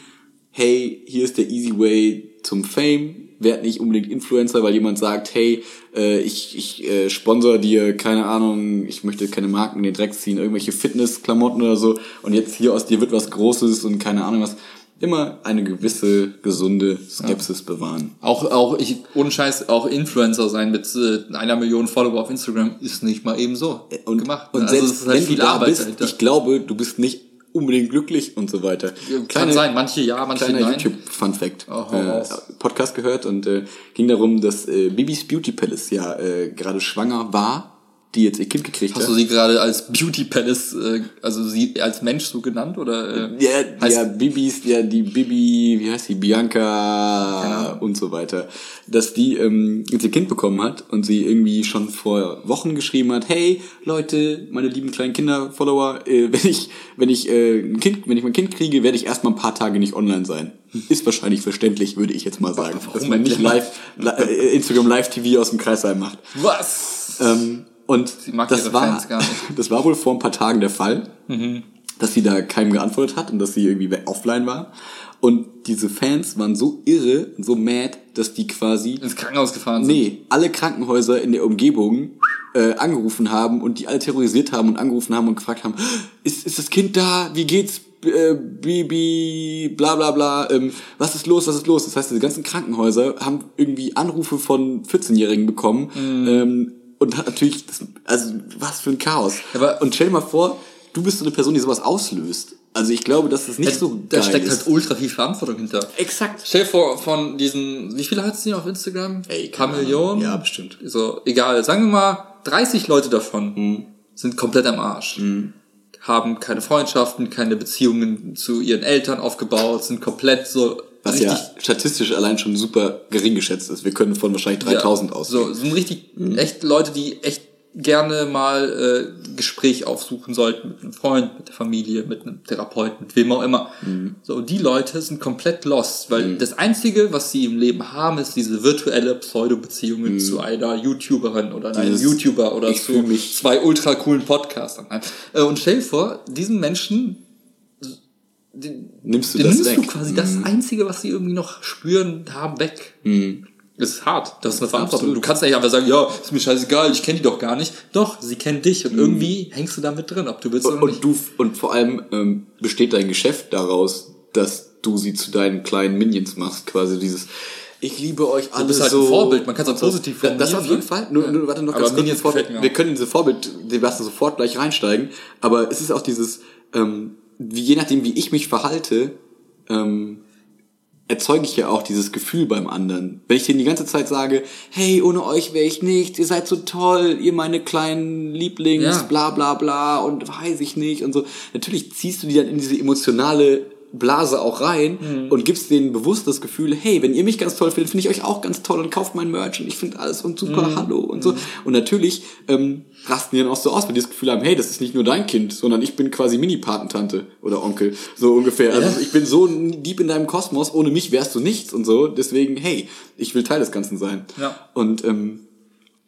hey, hier ist der easy way zum Fame. Werd nicht unbedingt Influencer, weil jemand sagt, hey, äh, ich, ich äh, sponsor dir, keine Ahnung, ich möchte keine Marken in den Dreck ziehen, irgendwelche Fitnessklamotten oder so und jetzt hier aus dir wird was Großes und keine Ahnung was. Immer eine gewisse gesunde Skepsis bewahren. Auch, auch, ich, ohne Scheiß, auch Influencer sein mit äh, einer Million Follower auf Instagram ist nicht mal eben so Und, gemacht. und also selbst halt wenn viel du da Arbeit bist, dahinter. ich glaube, du bist nicht unbedingt glücklich und so weiter. Kann sein, manche ja, manche kleiner nein. YouTube-Fun-Fact. Oh, äh. Podcast gehört und äh, ging darum, dass äh, Bibis Beauty Palace ja äh, gerade schwanger war, die jetzt ihr Kind gekriegt Hast hat. du sie gerade als Beauty Palace, äh, also sie als Mensch so genannt oder? Äh, ja, ja, Bibis, ja, die Bibi, wie heißt die, Bianca und so weiter, dass die ähm, jetzt ihr Kind bekommen hat und sie irgendwie schon vor Wochen geschrieben hat, hey Leute, meine lieben kleinen Kinder, Follower, äh, wenn ich, wenn ich äh, ein Kind, wenn ich mein Kind kriege, werde ich erstmal ein paar Tage nicht online sein. Ist wahrscheinlich verständlich, würde ich jetzt mal sagen, dass man nicht live, li äh, Instagram Live TV aus dem Kreisheim macht. was? Ähm, und mag das ihre war, Fans gar nicht. das war wohl vor ein paar Tagen der Fall, dass sie da keinem geantwortet hat und dass sie irgendwie offline war. Und diese Fans waren so irre und so mad, dass die quasi, Ins Krankenhaus gefahren sind. nee, alle Krankenhäuser in der Umgebung äh, angerufen haben und die alle terrorisiert haben und angerufen haben und gefragt haben, ist, ist das Kind da? Wie geht's? Äh, Baby, bla bla bla, ähm, was ist los, was ist los? Das heißt, diese ganzen Krankenhäuser haben irgendwie Anrufe von 14-Jährigen bekommen Mhm. ähm, und natürlich, das, also was für ein Chaos. Aber- und stell dir mal vor, du bist so eine Person, die sowas auslöst. Also ich glaube, dass das nicht so da steckt ist. halt ultra viel Verantwortung hinter. Exakt. Stell dir vor, von diesen, wie viele hat sie auf Instagram? Ey, paar. Millionen? Ja, bestimmt. So, egal, sagen wir mal, 30 Leute davon Mhm. sind komplett am Arsch. Haben keine Freundschaften, keine Beziehungen zu ihren Eltern aufgebaut, sind komplett so Was richtig ja statistisch allein schon super gering geschätzt ist. Wir können von wahrscheinlich 3000 ja, aus. So, sind richtig echt Leute, die echt gerne mal äh, Gespräch aufsuchen sollten mit einem Freund, mit der Familie, mit einem Therapeuten, mit wem auch immer. So, und die Leute sind komplett lost, weil das Einzige, was sie im Leben haben, ist diese virtuelle Pseudo-Beziehungen zu einer YouTuberin oder einem Dieses, YouTuber oder zu zwei ultra coolen Podcastern. Äh, Und stell dir vor, diesen Menschen den, Nimmst du den das nimmst weg? du quasi das Einzige, was sie irgendwie noch spüren, haben, weg. Das ist hart. Das ist eine Verantwortung. Absolut. Du kannst nicht einfach sagen, ja, ist mir scheißegal, ich kenne die doch gar nicht. Doch, sie kennt dich und irgendwie hängst du da mit drin, ob du willst oder und nicht. du und vor allem ähm, besteht dein Geschäft daraus, dass du sie zu deinen kleinen Minions machst, quasi dieses ich liebe euch alle bist halt so. ein Vorbild, man kann's auch positiv Da- Das formulieren, auf jeden ne? Fall. Nur, Ja. nur warte noch ganz kurz, mir wir, können in diese Vorbild-Debatte sofort gleich reinsteigen, aber es ist auch dieses, ähm, je nachdem wie ich mich verhalte, ähm, erzeuge ich ja auch dieses Gefühl beim anderen. Wenn ich denen die ganze Zeit sage, hey, ohne euch wäre ich nichts, ihr seid so toll, ihr meine kleinen Lieblings, Ja. bla bla bla und weiß ich nicht und so. Natürlich ziehst du die dann in diese emotionale Blase auch rein Mhm. und gibst denen bewusst das Gefühl, hey, wenn ihr mich ganz toll findet, finde ich euch auch ganz toll und kauft mein Merch und ich finde alles und super, Mhm. hallo und so. Und natürlich ähm, rasten die dann auch so aus, weil die das Gefühl haben, hey, das ist nicht nur dein Kind, sondern ich bin quasi Mini-Patentante oder Onkel, so ungefähr. Also Ja. ich bin so deep in deinem Kosmos, ohne mich wärst du nichts und so. Deswegen, hey, ich will Teil des Ganzen sein. Ja. Und ähm,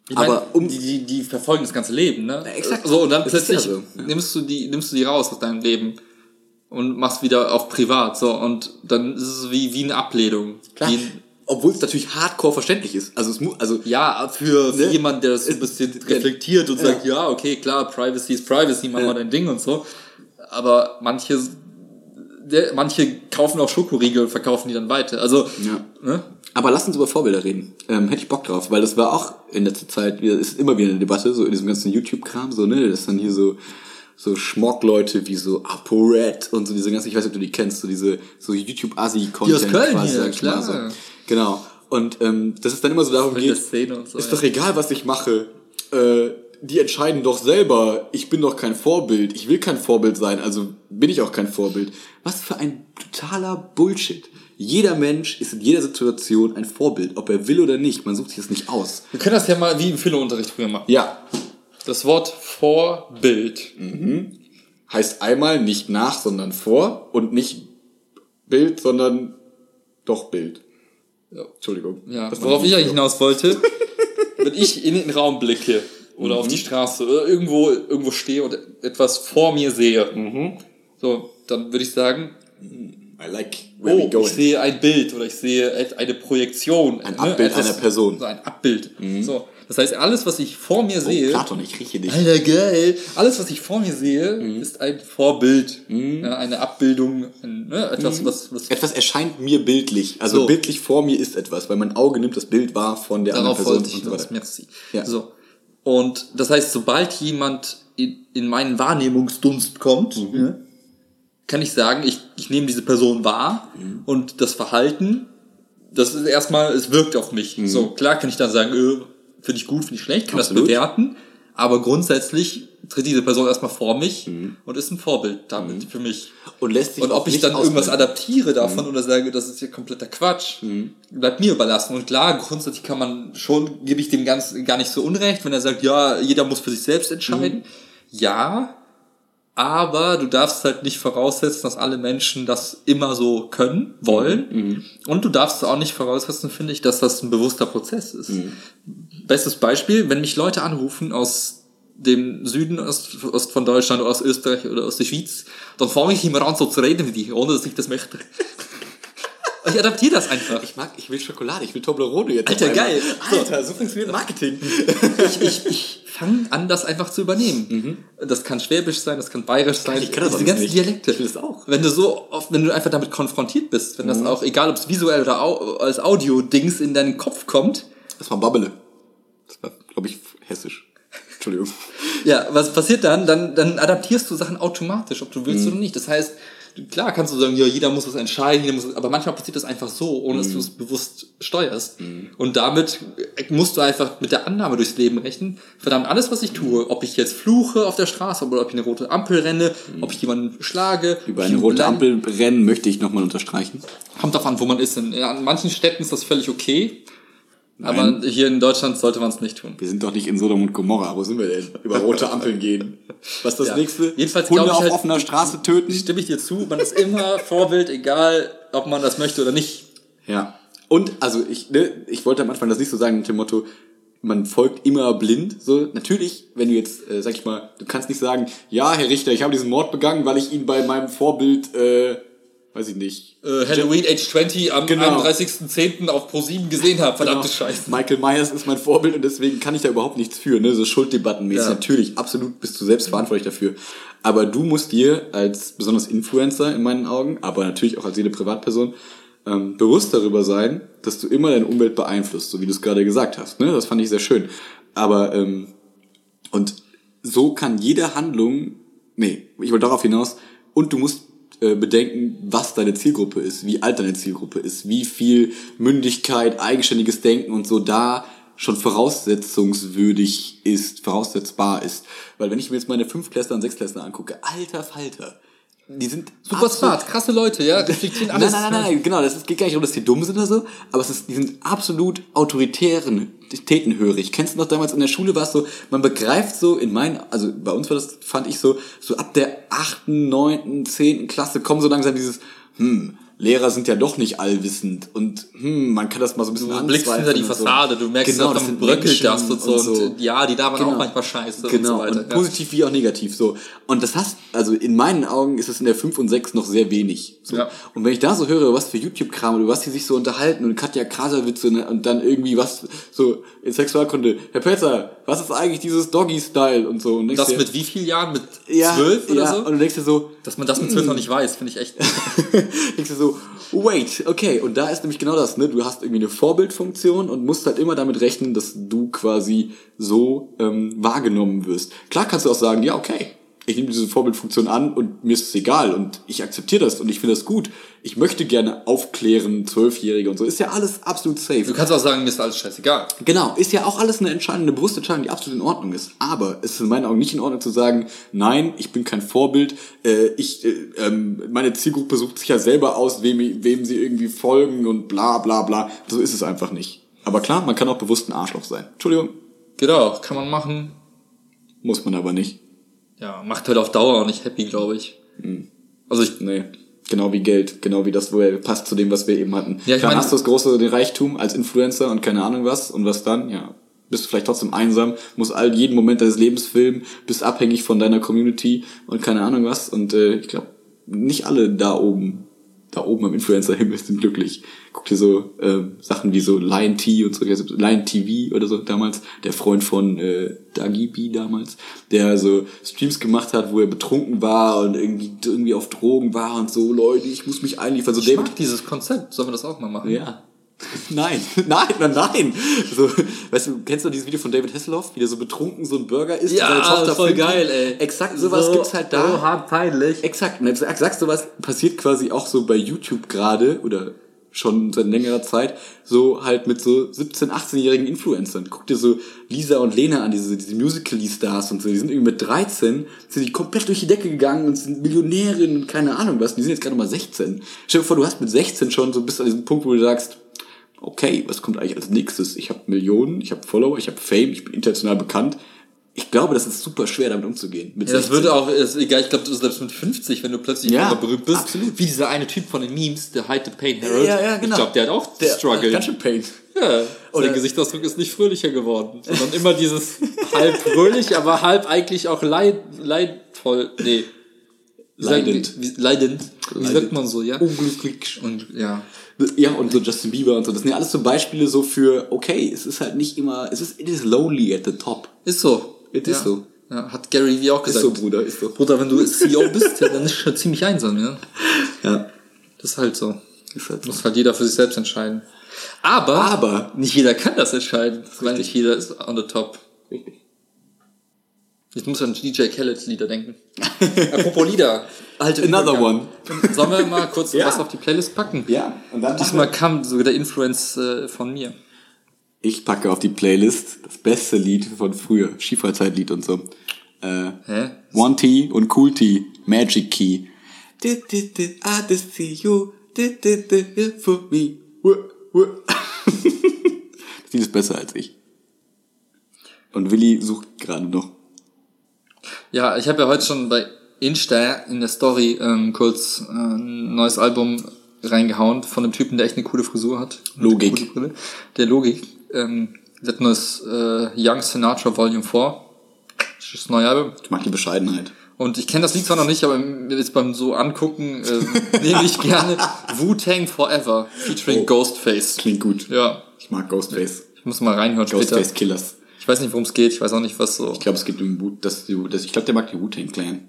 Ich aber um die, die, die verfolgen das ganze Leben, ne? exakt. So, und dann ist ja plötzlich so, ja. nimmst du die, nimmst du die raus aus deinem Leben und machst wieder auf privat, so, und dann ist es wie, wie eine Ablehnung. klar, Wie ein, obwohl es natürlich hardcore verständlich ist. Also es muss, also Ja, für, Ne? jemanden, der das so ein bisschen reflektiert und Ja. sagt, ja, okay, klar, Privacy ist Privacy, mach Ja. mal dein Ding und so. Aber manche der, manche kaufen auch Schokoriegel und verkaufen die dann weiter. Also, Ja. ne? Aber lass uns über Vorbilder reden. Ähm, hätte ich Bock drauf, weil das war auch in letzter Zeit, ist immer wieder eine Debatte, so in diesem ganzen YouTube-Kram, so, ne, das dann hier so, so Schmockleute wie so ApoRed und so diese ganzen, ich weiß nicht, ob du die kennst, so diese, so YouTube-Asi-Content. Die aus Köln quasi, hier, klar. So. Genau. Und, ähm, das ist dann immer so darum geht, so. ist ja. doch egal, was ich mache. Äh, die entscheiden doch selber. Ich bin doch kein Vorbild. Ich will kein Vorbild sein, also bin ich auch kein Vorbild. Was für ein totaler Bullshit. Jeder Mensch ist in jeder Situation ein Vorbild, ob er will oder nicht. Man sucht sich das nicht aus. Wir können das ja mal wie im Philo-Unterricht früher machen. Ja, Das Wort Vorbild. heißt einmal nicht nach, sondern vor und nicht Bild, sondern doch Bild. Ja. Entschuldigung. Ja, worauf ich eigentlich hinaus wollte, wenn ich in den Raum blicke oder auf die Straße oder irgendwo, irgendwo stehe und etwas vor mir sehe, so, dann würde ich sagen, I like where we oh, going. ich sehe ein Bild oder ich sehe eine Projektion. Ein Abbild einer Person. So ein Abbild. So, das heißt, alles, was ich vor mir oh, sehe, Platon, ich rieche dich. Alter, geil. Alles, was ich vor mir sehe, ist ein Vorbild. Ja, eine Abbildung, ne, etwas, was, was Etwas erscheint mir bildlich. Also So. bildlich vor mir ist etwas, weil mein Auge nimmt das Bild wahr von der Darauf anderen wollte Person ich und so hinaus. weiter. Merci. Ja. So. Und das heißt, sobald jemand in, in meinen Wahrnehmungsdunst kommt, Mhm. ja, kann ich sagen, ich, ich nehme diese Person wahr Mhm. und das Verhalten, das ist erstmal, es wirkt auf mich. So, klar kann ich dann sagen, äh, finde ich gut, finde ich schlecht, kann Mhm. Absolut. das bewerten, aber grundsätzlich tritt diese Person erstmal vor mich Mhm. und ist ein Vorbild damit für mich. Und lässt sich Und ob ich dann irgendwas ausblenden. adaptiere davon oder sage, das ist ja kompletter Quatsch, bleibt mir überlassen. Und klar, grundsätzlich kann man schon, gebe ich dem ganz gar nicht so unrecht, wenn er sagt, ja, jeder muss für sich selbst entscheiden. Ja, aber du darfst halt nicht voraussetzen, dass alle Menschen das immer so können, wollen. Und du darfst auch nicht voraussetzen, finde ich, dass das ein bewusster Prozess ist. Bestes Beispiel, wenn mich Leute anrufen aus dem Süden Ost, Ost von Deutschland oder aus Österreich oder aus der Schweiz, dann fange ich immer an so zu reden wie die, ohne dass ich das möchte. Ich adaptiere das einfach. Ich mag, ich will Schokolade, ich will Toblerone jetzt. Alter, geil. Alter, so funktioniert Marketing. ich, ich, ich fange an, das einfach zu übernehmen. Das kann Schwäbisch sein, das kann Bayerisch sein. Mhm. ich kann das Diese ganzen nicht. Dialekte. Ich will das auch. Mhm. Wenn du so oft, wenn du einfach damit konfrontiert bist, wenn das auch, egal ob es visuell oder au als Audio-Dings in deinen Kopf kommt, Das war Babbele. Das war, glaube ich, hessisch. Entschuldigung. Ja, was passiert dann? Dann, dann adaptierst du Sachen automatisch, ob du willst Mhm. oder nicht. Das heißt, klar kannst du sagen, ja, jeder muss was entscheiden, jeder muss, aber manchmal passiert das einfach so, ohne Mhm. dass du es bewusst steuerst. Und damit musst du einfach mit der Annahme durchs Leben rechnen. Verdammt, alles, was ich tue, ob ich jetzt fluche auf der Straße oder ob ich eine rote Ampel renne, ob ich jemanden schlage, Mhm. Über eine rote Ampel rennen möchte ich nochmal unterstreichen. Kommt davon, wo man ist. In, an manchen Städten ist das völlig okay. Aber hier in Deutschland sollte man es nicht tun. Wir sind doch nicht in Sodom und Gomorra. Wo sind wir denn? Über rote Ampeln gehen. Was ist das Ja. nächste? Jedenfalls Hunde ich auf halt- offener Straße töten. Stimme ich dir zu, man ist immer Vorbild, egal ob man das möchte oder nicht. Ja. Und, also, ich, ne, ich wollte am Anfang das nicht so sagen mit dem Motto, man folgt immer blind. So, natürlich, wenn du jetzt, äh, sag ich mal, du kannst nicht sagen, ja, Herr Richter, ich habe diesen Mord begangen, weil ich ihn bei meinem Vorbild, äh, weiß ich nicht. Äh, Halloween Age 20 am Genau. 31.10. auf Pro7 gesehen habe. Verdammte Genau. Scheiße. Michael Myers ist mein Vorbild und deswegen kann ich da überhaupt nichts für, ne? So Schulddebattenmäßig. Ja. Natürlich, absolut bist du selbst verantwortlich dafür. Aber du musst dir als besonders Influencer in meinen Augen, aber natürlich auch als jede Privatperson, ähm, bewusst darüber sein, dass du immer deine Umwelt beeinflusst, so wie du es gerade gesagt hast. Ne? Das fand ich sehr schön. Aber ähm, und so kann jede Handlung, nee, ich wollte darauf hinaus, und du musst äh, bedenken, was deine Zielgruppe ist, wie alt deine Zielgruppe ist, wie viel Mündigkeit, eigenständiges Denken und so da schon voraussetzungswürdig ist, voraussetzbar ist. Weil wenn ich mir jetzt meine Fünfklässler und Sechsklässler angucke, alter Falter, die sind Super smart, krasse Leute, ja, reflektieren alles. Nein, nein, nein, nein, genau, das geht gar nicht darum, dass die dumm sind oder so, aber es ist, die sind absolut autoritären, tätenhörig. Kennst du noch damals in der Schule war es so, man begreift so in meinen, also bei uns war das, fand ich so, so ab der achten, neunten, zehnten Klasse kommen so langsam dieses, hm, Lehrer sind ja doch nicht allwissend und hm, man kann das mal so ein bisschen Du blickst hinter die und so. Fassade, du merkst, genau, genau, das bröckelt das und so. Und, so. ja, die labern auch Genau. manchmal scheiße Genau, und so weiter. und ja. positiv wie auch negativ so. Und das hast, also in meinen Augen ist es in der 5 und 6 noch sehr wenig. So. Ja. Und wenn ich da so höre, was für YouTube-Kram oder was die sich so unterhalten und Katja Krasavice und, und dann irgendwie was so in Sexualkunde, Herr Petzer, was ist eigentlich dieses Doggy-Style und so. Und Das dir, mit wie vielen Jahren? Mit ja, zwölf oder ja, so? Und du denkst dir so, Dass man das mit zwölf noch nicht weiß, finde ich echt. denkst du so, wait, okay, und da ist nämlich genau das, ne? Du hast irgendwie eine Vorbildfunktion und musst halt immer damit rechnen, dass du quasi so ähm, wahrgenommen wirst. Klar kannst du auch sagen, ja, okay, ich nehme diese Vorbildfunktion an und mir ist es egal und ich akzeptiere das und ich finde das gut. Ich möchte gerne aufklären, Zwölfjährige und so. Ist ja alles absolut safe. Du kannst auch sagen, mir ist alles scheißegal. Genau, ist ja auch alles eine Entscheidung, eine bewusste Entscheidung, die absolut in Ordnung ist. Aber es ist in meinen Augen nicht in Ordnung zu sagen, nein, ich bin kein Vorbild, äh, ich, äh, ähm, meine Zielgruppe sucht sich ja selber aus, wem, wem sie irgendwie folgen und bla bla bla. So ist es einfach nicht. Aber klar, man kann auch bewusst ein Arschloch sein. Entschuldigung, Genau, kann man machen. muss man aber nicht. Ja, macht halt auf Dauer auch nicht happy, glaube ich. Hm. Also ich, Nee. Genau wie Geld, genau wie das, wo er passt zu dem, was wir eben hatten. Ja, ich Dann hast du das große den Reichtum als Influencer und keine Ahnung was und was dann, ja, bist du vielleicht trotzdem einsam, musst all jeden Moment deines Lebens filmen, bist abhängig von deiner Community und keine Ahnung was und äh, ich glaube, nicht alle da oben, da oben am Influencer-Himmel sind glücklich. Guck dir so äh, Sachen wie so Lion T und so, Lion TV oder so damals, der Freund von äh, Dagi B damals, der so Streams gemacht hat, wo er betrunken war und irgendwie irgendwie auf Drogen war und so, Leute, ich muss mich einliefern. So ich David mag dieses Konzept. Sollen wir das auch mal machen? ja. Nein, nein, nein, nein. So, weißt du, kennst du dieses Video von David Hasselhoff, wie der so betrunken so ein Burger isst Ja, und seine Tochter voll filmt? geil, ey. Exakt sowas gibt's halt da. So hart peinlich. Exakt, exakt sowas passiert quasi auch so bei YouTube gerade oder schon seit längerer Zeit, so halt mit so 17-, 18-jährigen Influencern. Guck dir so Lisa und Lena an, diese, diese Musical.ly-Stars und so, die sind irgendwie mit 13, sind die komplett durch die Decke gegangen und sind Millionärinnen und keine Ahnung was, die sind jetzt gerade mal 16. Stell dir vor, du hast mit 16 schon so bis an diesem Punkt, wo du sagst, okay, was kommt eigentlich als nächstes? Ich habe Millionen, ich habe Follower, ich habe Fame, ich bin international bekannt. Ich glaube, das ist super schwer, damit umzugehen. Ja, das 16. würde auch, ist egal, ich glaube, du selbst mit 50, wenn du plötzlich Ja, berühmt bist, absolut. wie dieser eine Typ von den Memes, der Hyde the Pain Herald. Ja, ja, genau. Ich glaube, der hat auch der Struggle. Ganz schön Pain. Ja, Oder- sein Gesichtsausdruck ist nicht fröhlicher geworden, sondern immer dieses halb fröhlich, aber halb eigentlich auch leid, leidvoll, nee. Leidend. Wie, leidend. Wie sagt man so, ja? Unglücklich. Und, ja. Ja, und so Justin Bieber und so. Das sind ja alles so Beispiele so für, okay, es ist halt nicht immer, es ist, it is lonely at the top. Ist so. It ja. is so. Ja, hat Gary Vee auch Ist gesagt. so, Bruder, ist so. Bruder, wenn du CEO bist, ja, dann ist schon ziemlich einsam, ja. Ja. Das ist halt so. Ist halt so. Muss halt jeder für sich selbst entscheiden. Aber, Aber- nicht jeder kann das entscheiden, weil nicht jeder ist on the top. Richtig. Ich muss an DJ Khaled Lieder denken. Apropos Lieder. Alte Another Übergang. one. Sollen wir mal kurz Ja. was auf die Playlist packen? Ja, und dann Diesmal kam sogar der Influence äh, von mir. Ich packe auf die Playlist das beste Lied von früher, Skifreizeitlied und so. Äh, Hä? One T und Cool T, Magic Key. I just see you here for me. Das Lied ist besser als ich. Und Willi sucht gerade noch. Ja, ich habe ja heute schon bei Insta in der Story ähm, kurz äh, ein neues Album reingehauen von einem Typen, der echt eine coole Frisur hat. Logik. Brille. Der Logik. Ähm, der hat ein neues äh, Young Sinatra Volume 4. Das ist das neue Album. Ich mag die Bescheidenheit. Und ich kenne das Lied zwar noch nicht, aber jetzt beim so angucken äh, nehme ich gerne Wu-Tang Forever featuring Oh. Ghostface. Klingt gut. Ja, Ich mag Ghostface. ich muss mal reinhören Ghostface später. Killers. Ich weiß nicht, worum es geht. Ich weiß auch nicht, was so. Ich glaube, es gibt im Wu, das, das, ich glaube, der mag die Wu-Tang Clan.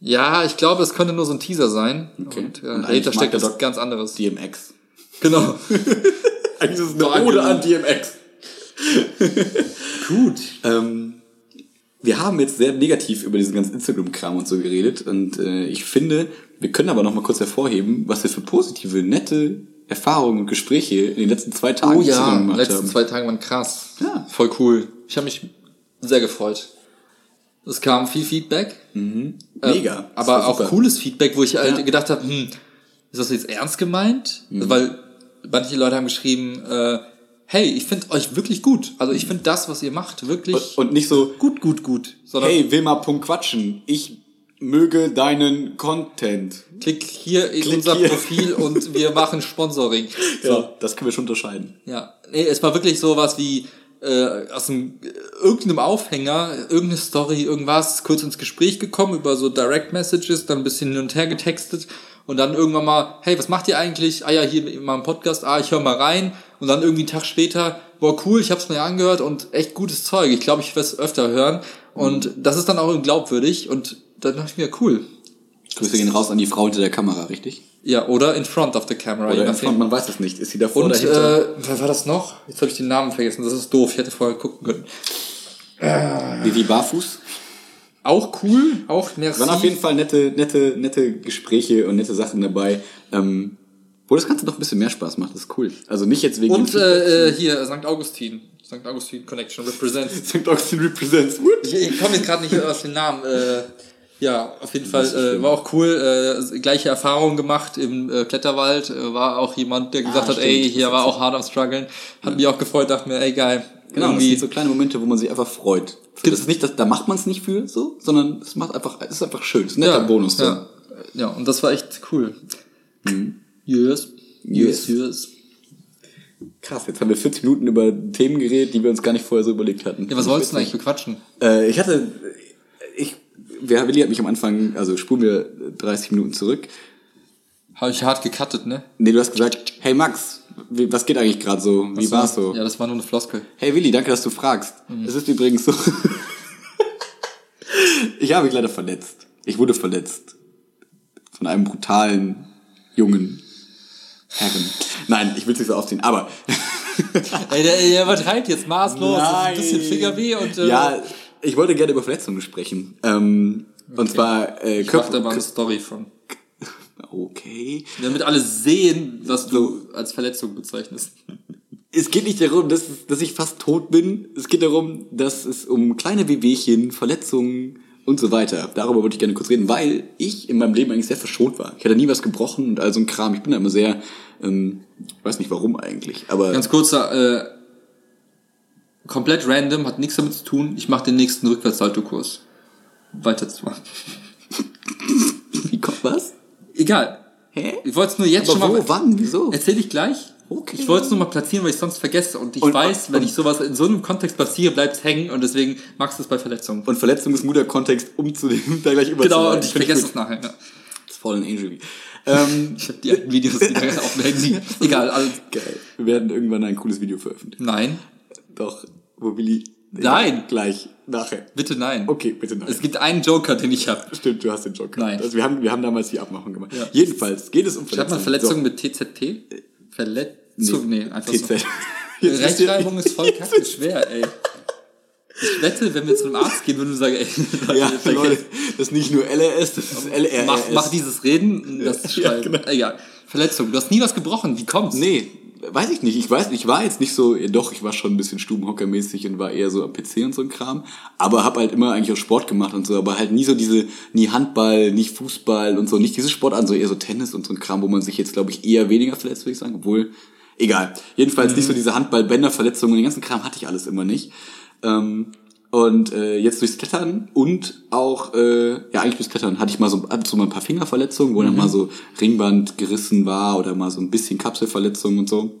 Ja, ich glaube, es könnte nur so ein Teaser sein. Okay. Und ja, Und dahinter steckt der was Doc- ganz anderes. DMX. Genau. Eigentlich ist es eine Ode an DMX. Gut. Ähm, wir haben jetzt sehr negativ über diesen ganzen Instagram-Kram und so geredet und äh, ich finde, wir können aber noch mal kurz hervorheben, was wir für positive, nette Erfahrungen und Gespräche in den letzten zwei Tagen Oh ja, zusammen die gemacht letzten haben. zwei Tage waren krass. Ja. Voll cool. Ich habe mich sehr gefreut. Es kam viel Feedback. Mega. Das Aber auch super. cooles Feedback, wo ich halt Ja. gedacht habe, hm, ist das jetzt ernst gemeint? Mhm. Weil manche Leute haben geschrieben, äh, hey, ich finde euch wirklich gut. Also ich finde das, was ihr macht, wirklich Und, und nicht so, gut, gut, gut. Sondern hey, will mal Punkt quatschen. Ich möge deinen Content. Klick hier in Klick unser hier. Profil und wir machen Sponsoring. So. Ja, das können wir schon unterscheiden. Ja, nee, es war wirklich sowas wie äh, aus einem, irgendeinem Aufhänger, irgendeine Story, irgendwas, kurz ins Gespräch gekommen über so Direct Messages, dann ein bisschen hin und her getextet und dann irgendwann mal, hey, was macht ihr eigentlich? Ah ja, hier in meinem Podcast, ah, ich höre mal rein und dann irgendwie einen Tag später, boah, cool, ich hab's mir angehört und echt gutes Zeug. Ich glaube, ich werde es öfter hören und das ist dann auch glaubwürdig und dann dachte ich mir, cool. Grüße gehen raus an die Frau hinter der Kamera, richtig? Ja, oder in front of the camera. Oder in. Front, man weiß es nicht. Ist sie davor Und oder hinter? äh, wer war das noch? Jetzt habe ich den Namen vergessen. Das ist doof. Ich hätte vorher gucken können. Vivi Barfuß? Auch cool, auch merci. waren auf jeden Fall nette, nette, nette Gespräche und nette Sachen dabei. Ähm, wo das Ganze doch ein bisschen mehr Spaß macht, das ist cool. Also nicht jetzt wegen Und äh, äh, hier St. Augustin. St. Augustin Connection represents. St. Augustine Represents. What? Ich, ich komme jetzt gerade nicht auf den Namen. Äh, ja, auf jeden Fall äh, war auch cool. Äh, gleiche Erfahrung gemacht im äh, Kletterwald. Äh, war auch jemand, der gesagt hat, stimmt, ey, das hier war auch hart am struggeln. Hat mich auch gefreut, dachte mir, ey geil. Genau, das Irgendwie, sind so kleine Momente, wo man sich einfach freut. So, das ist nicht, das, da macht man es nicht für, so, sondern es macht einfach, es ist einfach schön. Es ist ein netter Bonus. So. Ja. ja, und das war echt cool. Yes. Yes. Yes, yes. Krass, jetzt haben wir 40 Minuten über Themen geredet, die wir uns gar nicht vorher so überlegt hatten. Ja, was wolltest du eigentlich bequatschen? Äh, ich hatte, wer Willi hat mich am Anfang, also spulen wir 30 Minuten zurück. Habe ich hart gecuttet, ne? Nee, du hast gesagt, hey Max, wie, was geht eigentlich gerade so? Wie war's so? Ja, das war nur eine Floskel. Hey Willi, danke, dass du fragst. Es ist übrigens so. ich habe mich leider verletzt. Ich wurde verletzt. Von einem brutalen, jungen Herren. Nein, ich will es nicht so aufziehen, aber. Ey, der, der übertreibt jetzt maßlos. Ist ein bisschen Fingerweh und äh, ja, ich wollte gerne über Verletzungen sprechen. Ähm, Und zwar äh, ich mach da Körper. mal eine Story von. Okay. Damit alle sehen, was du als Verletzung bezeichnest. Es geht nicht darum, dass, dass ich fast tot bin. Es geht darum, dass es um kleine Wehwehchen, Verletzungen und so weiter. Darüber wollte ich gerne kurz reden, weil ich in meinem Leben eigentlich sehr verschont war. Ich hatte nie was gebrochen und all so ein Kram. Ich bin da immer sehr, ähm, ich weiß nicht warum eigentlich, aber Ganz kurzer, äh, komplett random, hat nichts damit zu tun. Ich mache den nächsten Rückwärtssalto-Kurs. Weiter zu machen. wie kommt was? Egal. Hä? Ich wollte es nur jetzt Aber schon mal. wo, wann, wieso? Erzähl ich gleich. Okay. Ich wollte es nur mal platzieren, weil ich sonst vergesse. Und ich Und- weiß, wenn ich sowas in so einem Kontext platziere, bleibt es hängen. Und deswegen magst du es bei Verletzungen. Und Verletzung ist ein guter Kontext, um zu dem da gleich über genau, und ich vergesse es nachher. Ja. Das Fallen Angel. Ähm, Ich habe die alten Videos mehr auf dem Handy. Egal, also, geil. Wir werden irgendwann ein cooles Video veröffentlichen. nein. Doch, wo Willi... Nein. Gleich, nachher. Bitte nein. Okay, bitte nein. Es gibt einen Joker, den ich habe. Stimmt, du hast den Joker. Nein. Also wir haben, wir haben damals die Abmachung gemacht. Ja. Jedenfalls geht es um Schreibt man Verletzungen mit TZT? Verletzung? Nee, einfach TZ. so. Jetzt Rechtschreibung ist voll kacke schwer, ey. Ich wette, wenn wir zu einem Arzt gehen, würden wir sagen, ey, Leute, Ja, vergesst- Leute, das ist nicht nur LRS, das ist LRS. mach, mach dieses Reden, das Ja, Schreiben. genau. Egal. Verletzung. Du hast nie was gebrochen. Wie kommt's? Nee, weiß ich nicht. Ich weiß, ich war jetzt nicht so, doch, ich war schon ein bisschen stubenhockermäßig und war eher so am PC und so ein Kram. Aber hab halt immer eigentlich auch Sport gemacht und so, aber halt nie so diese, nie Handball, nicht Fußball und so, nicht diese Sportarten, so eher so Tennis und so ein Kram, wo man sich jetzt, glaube ich, eher weniger verletzt, würde ich sagen, obwohl, egal. Jedenfalls nicht so diese Handball-Bänderverletzungen, den ganzen Kram hatte ich alles immer nicht. Ähm, und äh, jetzt durchs Klettern und auch, äh, ja eigentlich durchs Klettern hatte ich mal so, ab und zu mal ein paar Fingerverletzungen, wo dann mal so Ringband gerissen war oder mal so ein bisschen Kapselverletzungen und so.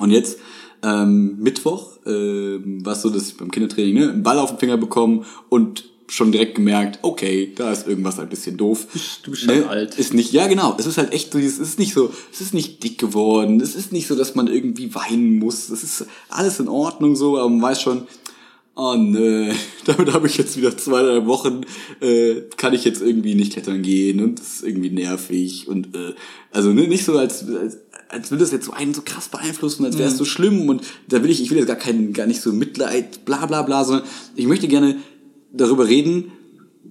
Und jetzt ähm, Mittwoch war es so, dass ich beim Kindertraining ne, einen Ball auf den Finger bekommen und schon direkt gemerkt, okay, da ist irgendwas ein bisschen doof. Du bist schon alt. Ist nicht, ja genau, es ist halt echt so, es ist nicht so, es ist nicht dick geworden, es ist nicht so, dass man irgendwie weinen muss, es ist alles in Ordnung so, aber man weiß schon, oh nö, damit habe ich jetzt wieder zwei, drei Wochen, äh, kann ich jetzt irgendwie nicht klettern gehen und das ist irgendwie nervig und äh, also ne, nicht so als, als als würde das jetzt so einen so krass beeinflussen, als wäre es so schlimm und da will ich, ich will jetzt gar keinen, gar nicht so Mitleid, bla bla bla, sondern ich möchte gerne darüber reden,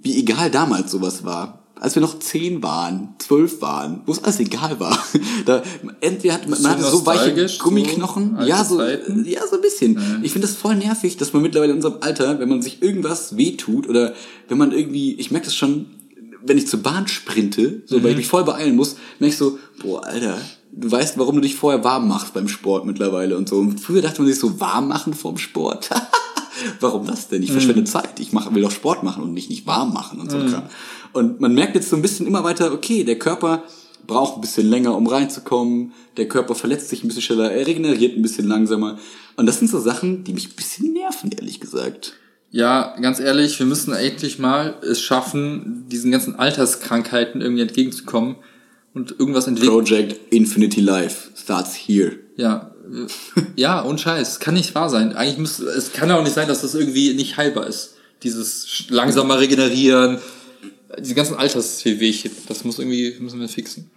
wie egal damals sowas war. Als wir noch zehn waren, zwölf waren, wo es alles egal war. Da, entweder hat man, man hatte so weiche so Gummiknochen. alte ja, so, Zeiten? ja, so ein bisschen. Ich finde das voll nervig, dass man mittlerweile in unserem Alter, wenn man sich irgendwas wehtut oder wenn man irgendwie, ich merke das schon, wenn ich zur Bahn sprinte, so, weil ich mich voll beeilen muss, merke ich so, boah, Alter, du weißt, warum du dich vorher warm machst beim Sport mittlerweile und so. Und früher dachte man sich so, warm machen vorm Sport. Warum das denn? Ich verschwende Zeit. Ich mach, will doch Sport machen und mich nicht warm machen und so Kram. Und man merkt jetzt so ein bisschen immer weiter, okay, der Körper braucht ein bisschen länger, um reinzukommen. Der Körper verletzt sich ein bisschen schneller, er regeneriert ein bisschen langsamer. Und das sind so Sachen, die mich ein bisschen nerven, ehrlich gesagt. Ja, ganz ehrlich, wir müssen endlich mal es schaffen, diesen ganzen Alterskrankheiten irgendwie entgegenzukommen und irgendwas entwickeln. Project Infinity Life starts here. Ja, ja, und Scheiß, kann nicht wahr sein. Eigentlich muss, es kann auch nicht sein, dass das irgendwie nicht heilbar ist. Dieses sch- langsame Regenerieren, diese ganzen Alterswehwehchen, das muss irgendwie, müssen wir fixen.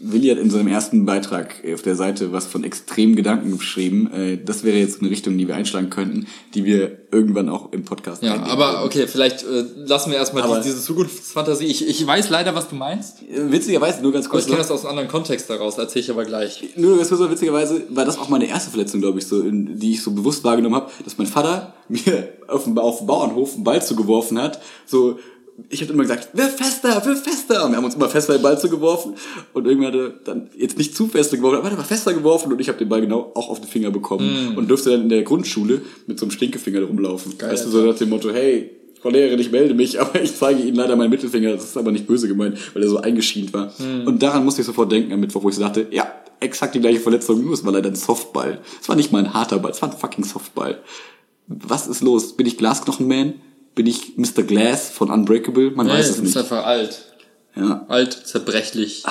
Willi hat in seinem ersten Beitrag auf der Seite was von extremen Gedanken beschrieben. Äh, Das wäre jetzt eine Richtung, die wir einschlagen könnten, die wir irgendwann auch im Podcast Ja, aber würden. okay, vielleicht äh, lassen wir erstmal die, diese Zukunftsfantasie. Ich, ich weiß leider, was du meinst, Äh, Witzigerweise, nur ganz kurz ich kenne das aus einem anderen Kontext daraus, erzähle ich aber gleich. nur ganz kurz witzigerweise war das auch meine erste Verletzung, glaube ich, so, in, die ich so bewusst wahrgenommen habe, dass mein Vater mir auf dem, auf dem Bauernhof einen Ball zugeworfen hat, so, ich habe immer gesagt, wirf fester, wirf fester. Und wir haben uns immer fester den Ball zugeworfen. Und irgendwann hat er dann jetzt nicht zu fester geworfen, aber er war fester geworfen und ich habe den Ball genau auch auf den Finger bekommen und durfte dann in der Grundschule mit so einem Stinkefinger rumlaufen. Geil, weißt du, so nach dem Motto, hey, Frau Lehrerin, ich melde mich, aber ich zeige Ihnen leider meinen Mittelfinger. Das ist aber nicht böse gemeint, weil er so eingeschient war. Und daran musste ich sofort denken am Mittwoch, wo ich so dachte, ja, exakt die gleiche Verletzung, nur es war leider ein Softball. Es war nicht mal ein harter Ball, es war ein fucking Softball. Was ist los? Bin ich Glasknochenman? Bin ich Mr. Glass von Unbreakable? Man weiß Nee, es du bist nicht. einfach alt. Ja. Alt, zerbrechlich.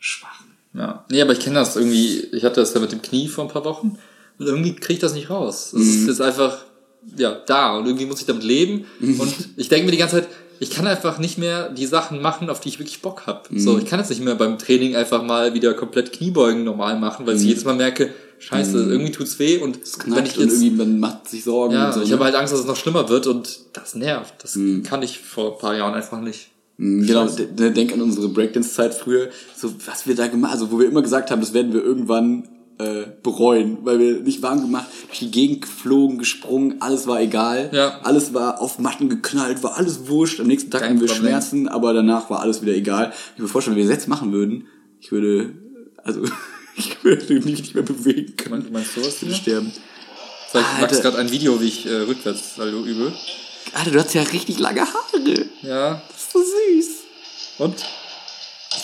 Schwach. Ja. Nee, aber ich kenne das irgendwie, ich hatte das ja mit dem Knie vor ein paar Wochen und irgendwie kriege ich das nicht raus. Es Mhm. ist jetzt einfach, ja, da und irgendwie muss ich damit leben Mhm. und ich denke mir die ganze Zeit, ich kann einfach nicht mehr die Sachen machen, auf die ich wirklich Bock habe. Mhm. So, ich kann jetzt nicht mehr beim Training einfach mal wieder komplett Kniebeugen normal machen, weil ich jedes Mal merke, scheiße, irgendwie tut's weh und Mhm. Wenn ich und jetzt irgendwie, man macht sich Sorgen ja, und so. ich ne? habe halt Angst, dass es noch schlimmer wird und das nervt. Das Mhm. kann ich vor ein paar Jahren einfach nicht. Genau, de- de- denk an unsere Breakdance-Zeit früher, so was wir da gemacht also wo wir immer gesagt haben, das werden wir irgendwann äh, bereuen, weil wir nicht warm gemacht, durch die Gegend geflogen, gesprungen, alles war egal, Ja. alles war auf Matten geknallt, war alles wurscht, am nächsten Tag Kein hatten wir Problem. Schmerzen, aber danach war alles wieder egal. Ich mir vorstellen, wenn wir das jetzt machen würden, ich würde, also ich würde mich nicht mehr bewegen können. Du meinst sowas? Ich würde Ja? sterben. Zeigt Max Alter. gerade ein Video, wie ich äh, rückwärts Saldo übe. Alter, du hast ja richtig lange Haare. Ja. Das ist so süß. Und?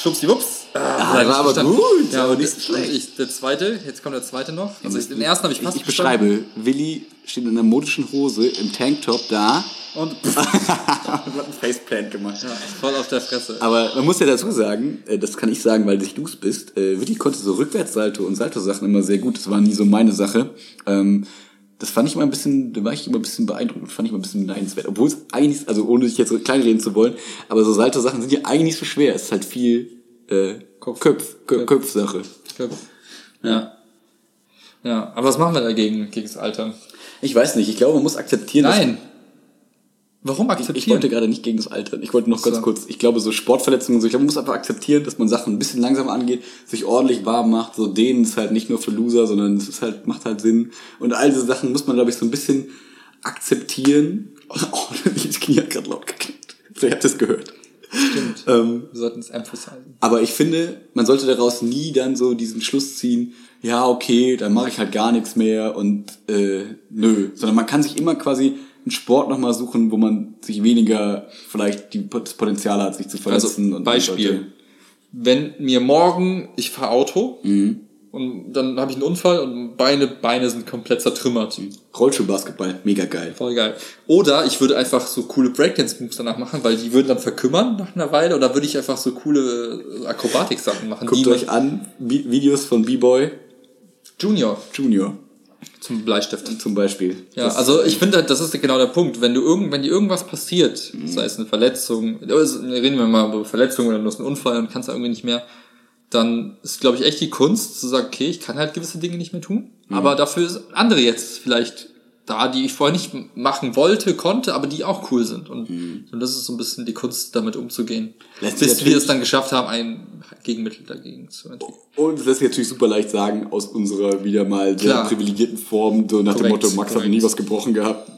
Schubsdiwups. Ah, das war aber verstanden. gut, Ja, aber nicht ich, schlecht. ich, der zweite, jetzt kommt der zweite noch. Also ich, den ersten habe ich Ich, fast ich beschreibe, Willi steht in einer modischen Hose im Tanktop da Und hat einen Faceplant gemacht. ja, voll auf der Fresse. Aber man muss ja dazu sagen, äh, das kann ich sagen, weil nicht du es bist, äh, Willi konnte so Rückwärtssalto und Salto-Sachen immer sehr gut. Das war nie so meine Sache. Ähm, das fand ich immer ein bisschen, da war ich immer ein bisschen beeindruckend, fand ich immer ein bisschen beneidenswert. Obwohl es eigentlich, also ohne dich jetzt so kleinreden zu wollen, aber so Salto-Sachen sind ja eigentlich nicht so schwer. Es ist halt viel äh, Kopf. Köpf, Köpf, Köpfsache. Ja. Ja, aber was machen wir dagegen, gegen das Alter? Ich weiß nicht, ich glaube, man muss akzeptieren, dass Warum Ich akzeptieren? wollte gerade nicht gegen das Alter. Ich wollte noch ganz So. kurz, ich glaube, so Sportverletzungen, und so, ich glaube, man muss einfach akzeptieren, dass man Sachen ein bisschen langsamer angeht, sich ordentlich warm macht. So dehnen ist halt nicht nur für Loser, sondern es ist halt, macht halt Sinn. Und all diese Sachen muss man, glaube ich, so ein bisschen akzeptieren. Oh, das Knie hat gerade laut geknickt. Vielleicht habt ihr es gehört. Stimmt. Ähm, wir sollten es emphasizen. aber ich finde, man sollte daraus nie dann so diesen Schluss ziehen, ja, okay, dann mache ich halt gar nichts mehr und äh, nö. Sondern man kann sich immer quasi einen Sport nochmal suchen, wo man sich weniger vielleicht die, das Potenzial hat, sich zu verletzen. Also und Beispiel. Wenn mir morgen, ich fahre Auto Mhm. und dann habe ich einen Unfall und Beine, Beine sind komplett zertrümmert. Rollschuhbasketball, mega geil. Voll geil. Oder ich würde einfach so coole Breakdance-Moves danach machen, weil die würden dann verkümmern nach einer Weile. Oder würde ich einfach so coole äh, Akrobatik-Sachen machen. Guckt euch an, Vi- Videos von B-Boy Junior Junior zum Bleistift. zum Beispiel. Ja, Das- also ich finde, das ist genau der Punkt. Wenn du irgend, wenn dir irgendwas passiert, Mhm. sei es eine Verletzung, also reden wir mal über Verletzung oder du hast einen Unfall und kannst da irgendwie nicht mehr, dann ist, glaube ich, echt die Kunst zu sagen, okay, ich kann halt gewisse Dinge nicht mehr tun, Mhm. aber dafür sind andere jetzt vielleicht da, die ich vorher nicht machen wollte, konnte, aber die auch cool sind. Und, und das ist so ein bisschen die Kunst, damit umzugehen. Mhm. Lässt Bis wir es dann geschafft haben, ein Gegenmittel dagegen zu entwickeln. Und das lässt sich natürlich super leicht sagen, aus unserer wieder mal sehr Klar. privilegierten Form, so nach dem Korrekt, Motto, Max hat korrekt. nie was gebrochen gehabt,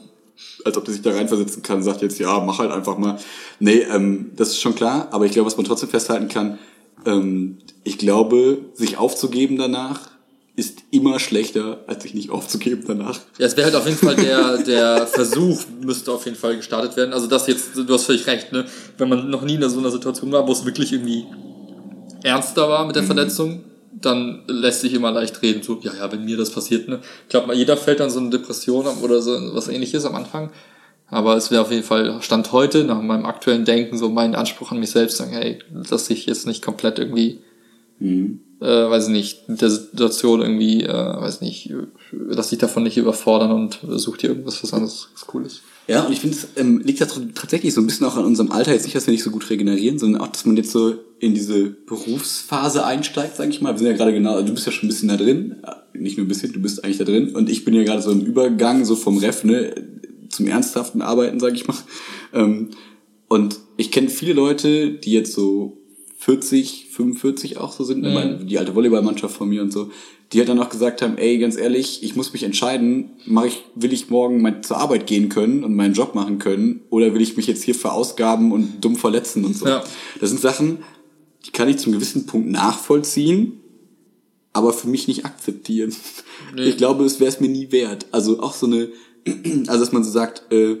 als ob er sich da reinversetzen kann, sagt jetzt, ja, mach halt einfach mal. Nee, ähm, das ist schon klar, aber ich glaube, was man trotzdem festhalten kann, ähm, ich glaube, sich aufzugeben danach, ist immer schlechter, als sich nicht aufzugeben danach. Ja, es wäre halt auf jeden Fall der, der Versuch, müsste auf jeden Fall gestartet werden. Also das jetzt, du hast völlig recht, ne? Wenn man noch nie in so einer Situation war, wo es wirklich irgendwie ernster war mit der Verletzung, dann lässt sich immer leicht reden, so, ja, ja, wenn mir das passiert, ne? Ich glaube, jeder fällt dann so eine Depression oder so was ähnliches am Anfang. Aber es wäre auf jeden Fall Stand heute, nach meinem aktuellen Denken, so mein Anspruch an mich selbst, sagen, hey, dass ich jetzt nicht komplett irgendwie äh, weiß ich nicht, der Situation irgendwie, äh, weiß nicht, lass dich davon nicht überfordern und such dir irgendwas, was anderes was cool ist. Ja, und ich finde, es ähm, liegt ja tatsächlich so ein bisschen auch an unserem Alter, jetzt nicht, dass wir nicht so gut regenerieren, sondern auch, dass man jetzt so in diese Berufsphase einsteigt, sage ich mal. Wir sind ja gerade genau, du bist ja schon ein bisschen da drin, Äh, nicht nur ein bisschen, du bist eigentlich da drin und ich bin ja gerade so im Übergang, so vom Ref, ne, zum ernsthaften Arbeiten, sage ich mal. Ähm, und ich kenne viele Leute, die jetzt so 40, 45 auch so sind, ne, meine, die alte Volleyballmannschaft von mir und so, die halt dann auch gesagt haben, ey, ganz ehrlich, ich muss mich entscheiden, mach ich, will ich morgen mal zur Arbeit gehen können und meinen Job machen können oder will ich mich jetzt hier verausgaben und dumm verletzen und so. Ja. Das sind Sachen, die kann ich zum gewissen Punkt nachvollziehen, aber für mich nicht akzeptieren. Nee. Ich glaube, es wäre es mir nie wert. Also auch so eine, also dass man so sagt, äh,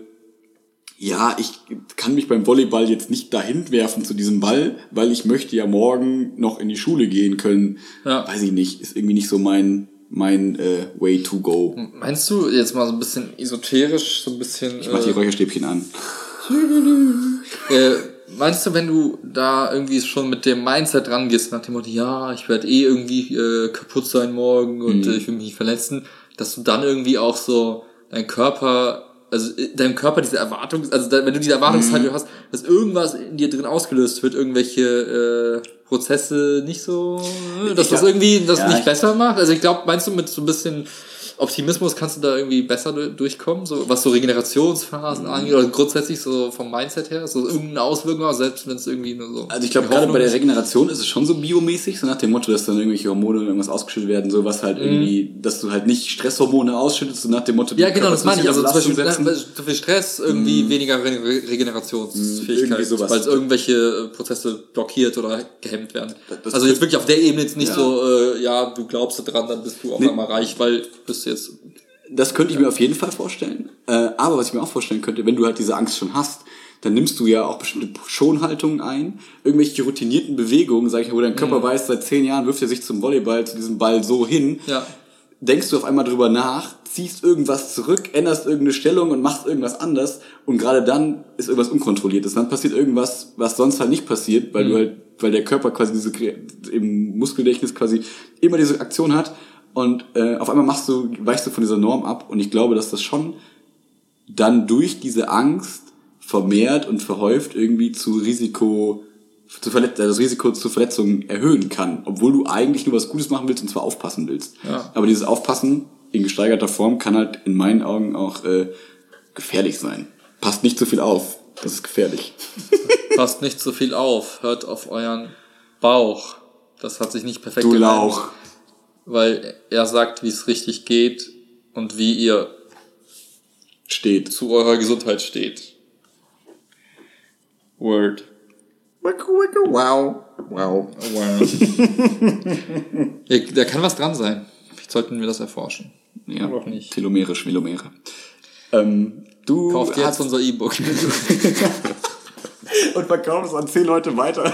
ja, ich kann mich beim Volleyball jetzt nicht dahin werfen zu diesem Ball, weil ich möchte ja morgen noch in die Schule gehen können. Ja. Weiß ich nicht, ist irgendwie nicht so mein mein äh, way to go. Meinst du jetzt mal so ein bisschen esoterisch, so ein bisschen. Ich mach die äh, Räucherstäbchen an. Äh, meinst du, wenn du da irgendwie schon mit dem Mindset rangehst, nach dem Motto, ja, ich werde eh irgendwie äh, kaputt sein morgen und äh, ich will mich nicht verletzen, dass du dann irgendwie auch so dein Körper, also äh, deinem Körper diese Erwartung, also wenn du diese Erwartungshaltung hast, dass irgendwas in dir drin ausgelöst wird, irgendwelche äh, Prozesse nicht so, dass Ich das glaub- irgendwie das ja, nicht ich- besser macht. Also ich glaube, meinst du mit so ein bisschen Optimismus kannst du da irgendwie besser du- durchkommen, so was so Regenerationsphasen angeht oder grundsätzlich so vom Mindset her, so irgendeine Auswirkung, auch, selbst wenn es irgendwie nur so. Also ich glaube, gerade bei der. Regeneration ist es schon so biomäßig, so nach dem Motto, dass dann irgendwelche Hormone oder irgendwas ausgeschüttet werden, so was halt irgendwie, dass du halt nicht Stresshormone ausschüttest, so nach dem Motto, Mhm. Ja, genau, das meine ich. Also zum Beispiel zu viel Stress, irgendwie weniger Re Regenerationsfähigkeit, weil es irgendwelche äh, Prozesse blockiert oder gehemmt werden. das also jetzt wirklich auf der Ebene jetzt nicht Ja. so, äh, ja, du glaubst dran, dann bist du auch Nee. einmal reich, weil du jetzt Das könnte ich mir auf jeden Fall vorstellen. Äh, aber was ich mir auch vorstellen könnte, wenn du halt diese Angst schon hast, dann nimmst du ja auch bestimmte Schonhaltungen ein, irgendwelche routinierten Bewegungen, sag ich mal, wo dein Mhm. Körper weiß, seit zehn Jahren wirft er sich zum Volleyball, zu diesem Ball so hin. Ja. Denkst du auf einmal drüber nach, ziehst irgendwas zurück, änderst irgendeine Stellung und machst irgendwas anders und gerade dann ist irgendwas unkontrolliertes. Dann passiert irgendwas, was sonst halt nicht passiert, weil Mhm. du halt, weil der Körper quasi diese im Muskelgedächtnis quasi immer diese Aktion hat und äh, auf einmal machst du, weichst du von dieser Norm ab und ich glaube, dass das schon dann durch diese Angst vermehrt und verhäuft irgendwie zu Risiko, zu Verlet äh, das Risiko zu Verletzungen erhöhen kann, obwohl du eigentlich nur was Gutes machen willst und zwar aufpassen willst. Ja. Aber dieses Aufpassen in gesteigerter Form kann halt in meinen Augen auch äh, gefährlich sein. Passt nicht zu viel auf, das ist gefährlich. passt nicht so viel auf, hört auf euren Bauch. Das hat sich nicht perfekt Du Lauch. Weil er sagt, wie es richtig geht und wie ihr Steht. zu eurer Gesundheit steht. Word. Wow. Wow. Wow. da kann was dran sein. Vielleicht sollten wir das erforschen. Ja, Oder auch nicht. Telomere, Schmelomere. Ähm, du Kauft jetzt unser E-Book. und verkaufst es an zehn Leute weiter.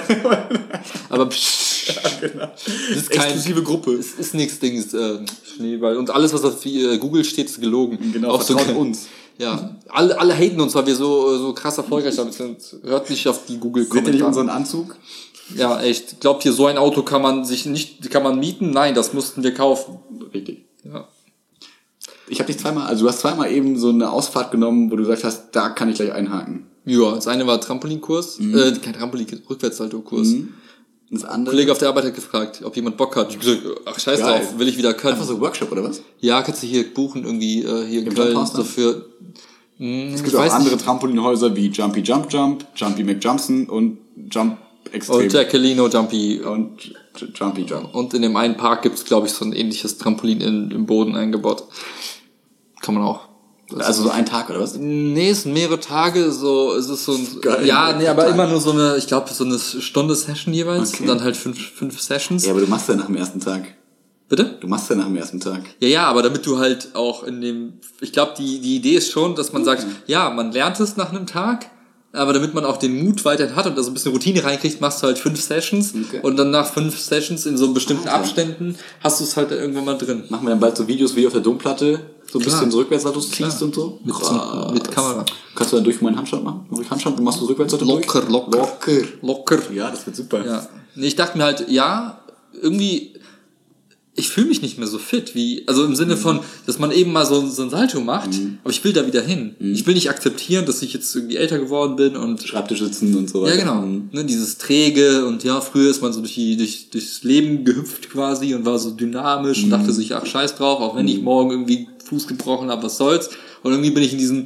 Aber psch, genau. das ist kein, Exklusive Gruppe. es ist nichts Dings, äh, Schneeball. Und alles, was auf äh, Google steht, ist gelogen. Genau, so vertraut uns. Ja, alle, alle haten uns, weil wir so, so krass erfolgreich damit sind. Hört nicht auf die Seht ihr nicht Google-Kommentare. unseren Anzug? Ja, echt. Glaubt ihr, so ein Auto kann man sich nicht, kann man mieten? Nein, das mussten wir kaufen. Richtig. Ja. Ich habe dich zweimal, also du hast zweimal eben so eine Ausfahrt genommen, wo du gesagt hast, da kann ich gleich einhaken. Ja, das eine war Trampolinkurs, äh, kein Trampolin, Rückwärtssalto-Kurs. Und das Ein andere. Kollege auf der Arbeit hat gefragt, ob jemand Bock hat. Ich hab gesagt, ach scheiß Geil. drauf, will ich wieder können. Einfach so Workshop oder was? Ja, kannst du hier buchen irgendwie äh, hier in Im Köln so für. Mh, Es gibt auch andere Trampolinhäuser wie Jumpy Jump Jump, Jumpy McJumpson und Jump Extreme. Und Jacquelino Jumpy. und Jumpy Jump. Und in dem einen Park gibt's glaube ich, so ein ähnliches Trampolin in, im Boden eingebaut. Kann man auch. Also so ein Tag oder was? Nee, es sind mehrere Tage, so, es ist so ein, Geil. ja, nee, aber Total. immer nur so eine, ich glaube, so eine Stunde Session jeweils, Okay. und dann halt fünf, fünf Sessions. Ja, aber du machst ja nach dem ersten Tag. Bitte? Du machst ja nach dem ersten Tag. Ja, ja, aber damit du halt auch in dem, ich glaube, die, die Idee ist schon, dass man sagt, ja, man lernt es nach einem Tag, aber damit man auch den Mut weiterhin hat und da so ein bisschen Routine reinkriegt, machst du halt fünf Sessions Okay. und dann nach fünf Sessions in so bestimmten Alter. Abständen hast du es halt irgendwann mal drin. Machen wir dann bald so Videos wie auf der Domplatte, so ein Klar. bisschen so Rückwärtssaltos ziehst und so? Mit- Krass. mit Kamera. Kannst du dann durch meinen Handstand machen? Durch Handstand und machst du Rückwärtssalto durch? Locker, locker. Locker. Locker. Ja, das wird super. Ja. Nee, ich dachte mir halt, ja, irgendwie, ich fühle mich nicht mehr so fit, wie, also im Sinne von, dass man eben mal so, so ein Salto macht, aber ich will da wieder hin. Ich will nicht akzeptieren, dass ich jetzt irgendwie älter geworden bin und Schreibtisch sitzen und so weiter. Ja, genau. Mhm. Ne, dieses träge und ja, früher ist man so durch die, durch, durchs Leben gehüpft quasi und war so dynamisch und Mhm. dachte sich, ach, scheiß drauf, auch wenn ich morgen irgendwie Fuß gebrochen habe, was soll's. Und irgendwie bin ich in diesem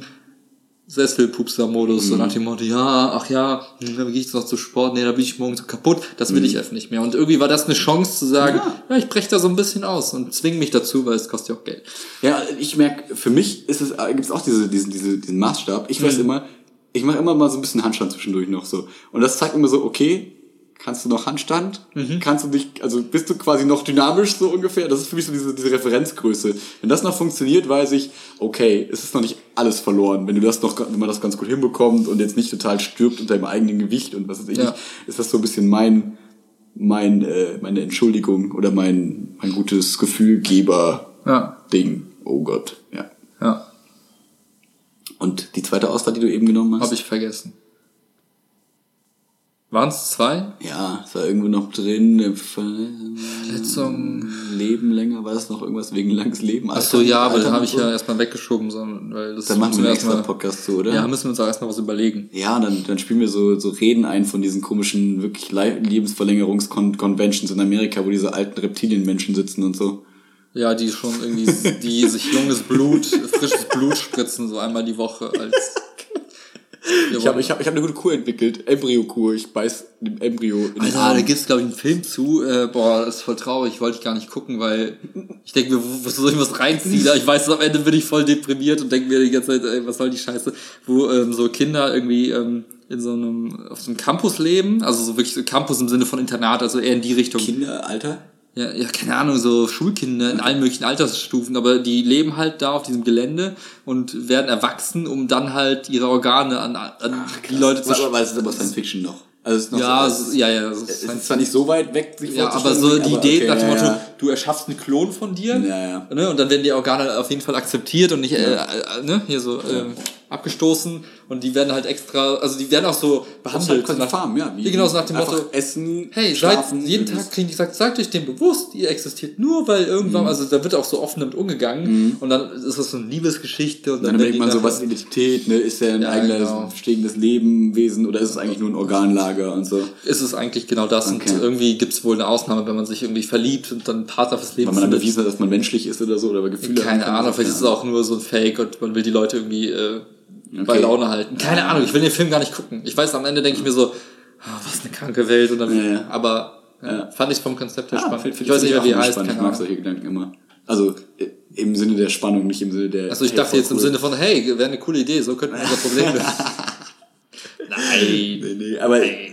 Sesselpupster-Modus, Mhm. so nach dem Motto, ja, ach ja, hm, dann gehe ich jetzt noch zu Sport, nee, da bin ich morgen so kaputt, das Mhm. will ich einfach nicht mehr. Und irgendwie war das eine Chance zu sagen, ja, ich breche da so ein bisschen aus und zwinge mich dazu, weil es kostet ja auch Geld. Ja, ich merke, für mich ist es, gibt es auch diese, diesen, diese, diesen Maßstab. Ich weiß immer, ich mache immer mal so ein bisschen Handstand zwischendurch noch so. Und das zeigt immer so, okay, kannst du noch Handstand? Kannst du dich, also bist du quasi noch dynamisch so ungefähr? Das ist für mich so diese, diese Referenzgröße. Wenn das noch funktioniert, weiß ich, okay, es ist noch nicht alles verloren. Wenn du das noch, wenn man das ganz gut hinbekommt und jetzt nicht total stirbt unter dem eigenen Gewicht und was weiß ich Ja. nicht, ist das so ein bisschen mein, mein, äh, meine Entschuldigung oder mein, mein gutes Gefühlgeber Ja, Ding. Oh Gott, ja. ja, Und die zweite Auswahl, die du eben genommen hast? habe ich vergessen. Waren es zwei? Ja, es war irgendwo noch drin. Ver- Verletzung. Leben länger, war das noch irgendwas wegen langes Leben? Ach so, ja, aber Alter den habe ich so? ja erstmal weggeschoben, sondern, weil das Dann machen wir einen extra Podcast zu, oder? Ja, müssen wir uns auch erstmal was überlegen. Ja, dann, dann spielen wir so, so Reden ein von diesen komischen, wirklich Le- Lebensverlängerungs-Conventions in Amerika, wo diese alten Reptilienmenschen sitzen und so. Ja, die schon irgendwie, die sich junges Blut, frisches Blut spritzen, so einmal die Woche als. Ich habe ich hab, ich hab eine gute Kur entwickelt, Embryo-Kur. Ich beiß dem Embryo in den Alter, da gibt's glaube ich einen Film zu. Äh, boah, das ist voll traurig. Wollte ich gar nicht gucken, weil ich denke mir, wo, wo soll ich was reinziehen? Ich weiß, am Ende bin ich voll deprimiert und denke mir die ganze Zeit, ey, was soll die Scheiße? Wo ähm, so Kinder irgendwie ähm, in so einem auf so einem Campus leben, also so wirklich so Campus im Sinne von Internat, also eher in die Richtung. Kinder, Alter? Ja, ja, keine Ahnung, so Schulkinder in allen möglichen Altersstufen, aber die leben halt da auf diesem Gelände und werden erwachsen, um dann halt ihre Organe an, an die Leute zu Aber, aber es ist aber Science Fiction noch. Also es ist noch Ja, so, es ist, ja, ja. Es ist ist zwar nicht so weit weg, sich ja, aber so die aber Idee okay, nach dem ja, Motto, ja. du erschaffst einen Klon von dir Ja, ja. Ne, und dann werden die Organe auf jeden Fall akzeptiert und nicht äh, äh, ne, hier so äh, abgestoßen und die werden halt extra, also die werden auch so halt behandelt. quasi nach- Farm, ja. Wie, Ja, genau, so nach dem Motto, Essen, Hey, seid, schlafen. jeden Tag kriegen die gesagt, seid euch dem bewusst, ihr existiert nur, weil irgendwann, Mhm. also da wird auch so offen damit umgegangen und dann ist das so eine Liebesgeschichte und Dann, werden denkt man so, was ist Identität, ne? Ist er ein Ja, eigenes, genau. stehendes Lebenwesen oder ist es eigentlich nur ein Organlager und so? ist es eigentlich genau das Okay. und irgendwie gibt es wohl eine Ausnahme, wenn man sich irgendwie verliebt und dann Partner fürs Leben Weil man dann bewiesen hat, dass man menschlich ist oder so, oder Gefühle Keine. Ahnung, vielleicht ist es Ja. auch nur so ein Fake und man will die Leute irgendwie äh, bei Laune halten. Keine Ahnung, ich will den Film gar nicht gucken. Ich weiß, am Ende denke ich mir so, ah, was eine kranke Welt. Und dann, Ja, ja. Aber ja, Ja. fand ich vom Konzept her Ja, spannend. find- find ich weiß nicht mehr, wie er heißt. spannend. Ich mag solche Gedanken immer. Also äh, im Sinne der Spannung, nicht im Sinne der. Also ich hey, dachte jetzt im cool. Sinne von, hey, wäre eine coole Idee, so könnten wir unser Problem lösen. Nein. Nee, nee, aber äh,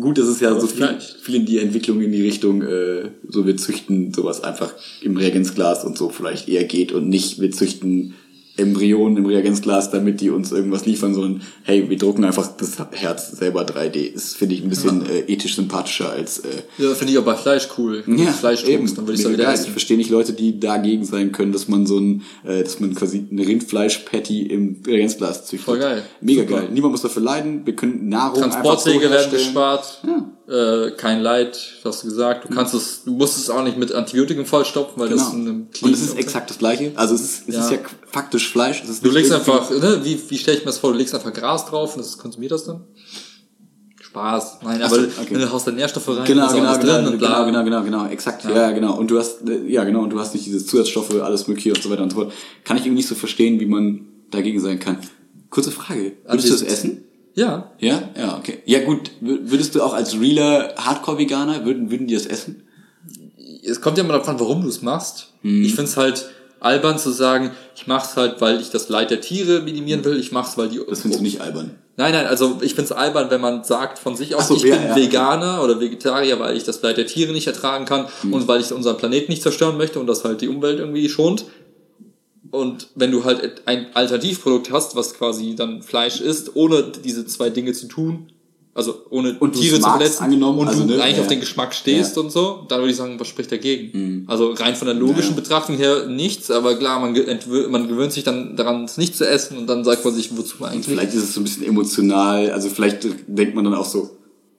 gut, das ist ja so viel, viel in die Entwicklung in die Richtung, äh, so wir züchten sowas einfach im Reagenzglas und so vielleicht eher geht und nicht wir züchten Embryonen im Reagenzglas, damit die uns irgendwas liefern, sondern hey, wir drucken einfach das Herz selber 3D. Ist, finde ich, ein bisschen äh, ethisch sympathischer als äh, Ja, finde ich auch bei Fleisch cool. Wenn du Fleisch druckst, dann würde ich es wieder geil. Ich essen. verstehe nicht Leute, die dagegen sein können, dass man so ein, äh, dass man quasi eine Rindfleisch-Patty im Reagenzglas züchtet. Voll geil. Mega Super. geil. Niemand muss dafür leiden. Wir können Nahrung Transportwege so werden gespart. Ja. Äh, kein Leid, hast du gesagt. Du kannst es, du musst es auch nicht mit Antibiotikum vollstopfen, weil Genau. das in Und es ist exakt das gleiche. Also es ist, es Ja. ist ja faktisch Fleisch. Du legst einfach, ne, wie, wie stelle ich mir das vor? Du legst einfach Gras drauf und das konsumiert das dann? Spaß. Nein, Ach aber so, okay. du haust da Nährstoffe rein, Genau, genau, genau, bla. genau, genau, genau, exakt, ja. genau. Und du hast, ja, genau, und du hast nicht diese Zusatzstoffe, alles mögliche und so weiter und so fort. Kann ich irgendwie nicht so verstehen, wie man dagegen sein kann. Kurze Frage. Würdest du das essen? Ja, Ja? Ja, okay. Ja, gut. Würdest du auch als realer Hardcore-Veganer, würden, würden die das essen? es kommt ja immer darauf an, warum du es machst. Mhm. Ich find's halt albern zu sagen, ich mach's halt, weil ich das Leid der Tiere minimieren will, ich mach's, weil die... Das findest du nicht albern. Nein, nein, also ich find's albern, wenn man sagt von sich aus, so, ich ja, bin ja. Veganer oder Vegetarier, weil ich das Leid der Tiere nicht ertragen kann Mhm. und weil ich unseren Planeten nicht zerstören möchte und das halt die Umwelt irgendwie schont. Und wenn du halt ein Alternativprodukt hast, was quasi dann Fleisch ist, ohne diese zwei Dinge zu tun, also ohne Und Tiere zu verletzen angenommen, und also, du ne, eigentlich ja. auf den Geschmack stehst Ja. und so, dann würde ich sagen, was spricht dagegen? Mhm. Also rein von der logischen Ja. Betrachtung her nichts, aber klar, man, man gewöhnt sich dann daran, es nicht zu essen und dann sagt man sich, wozu eigentlich? Vielleicht ist es so ein bisschen emotional, also vielleicht denkt man dann auch so,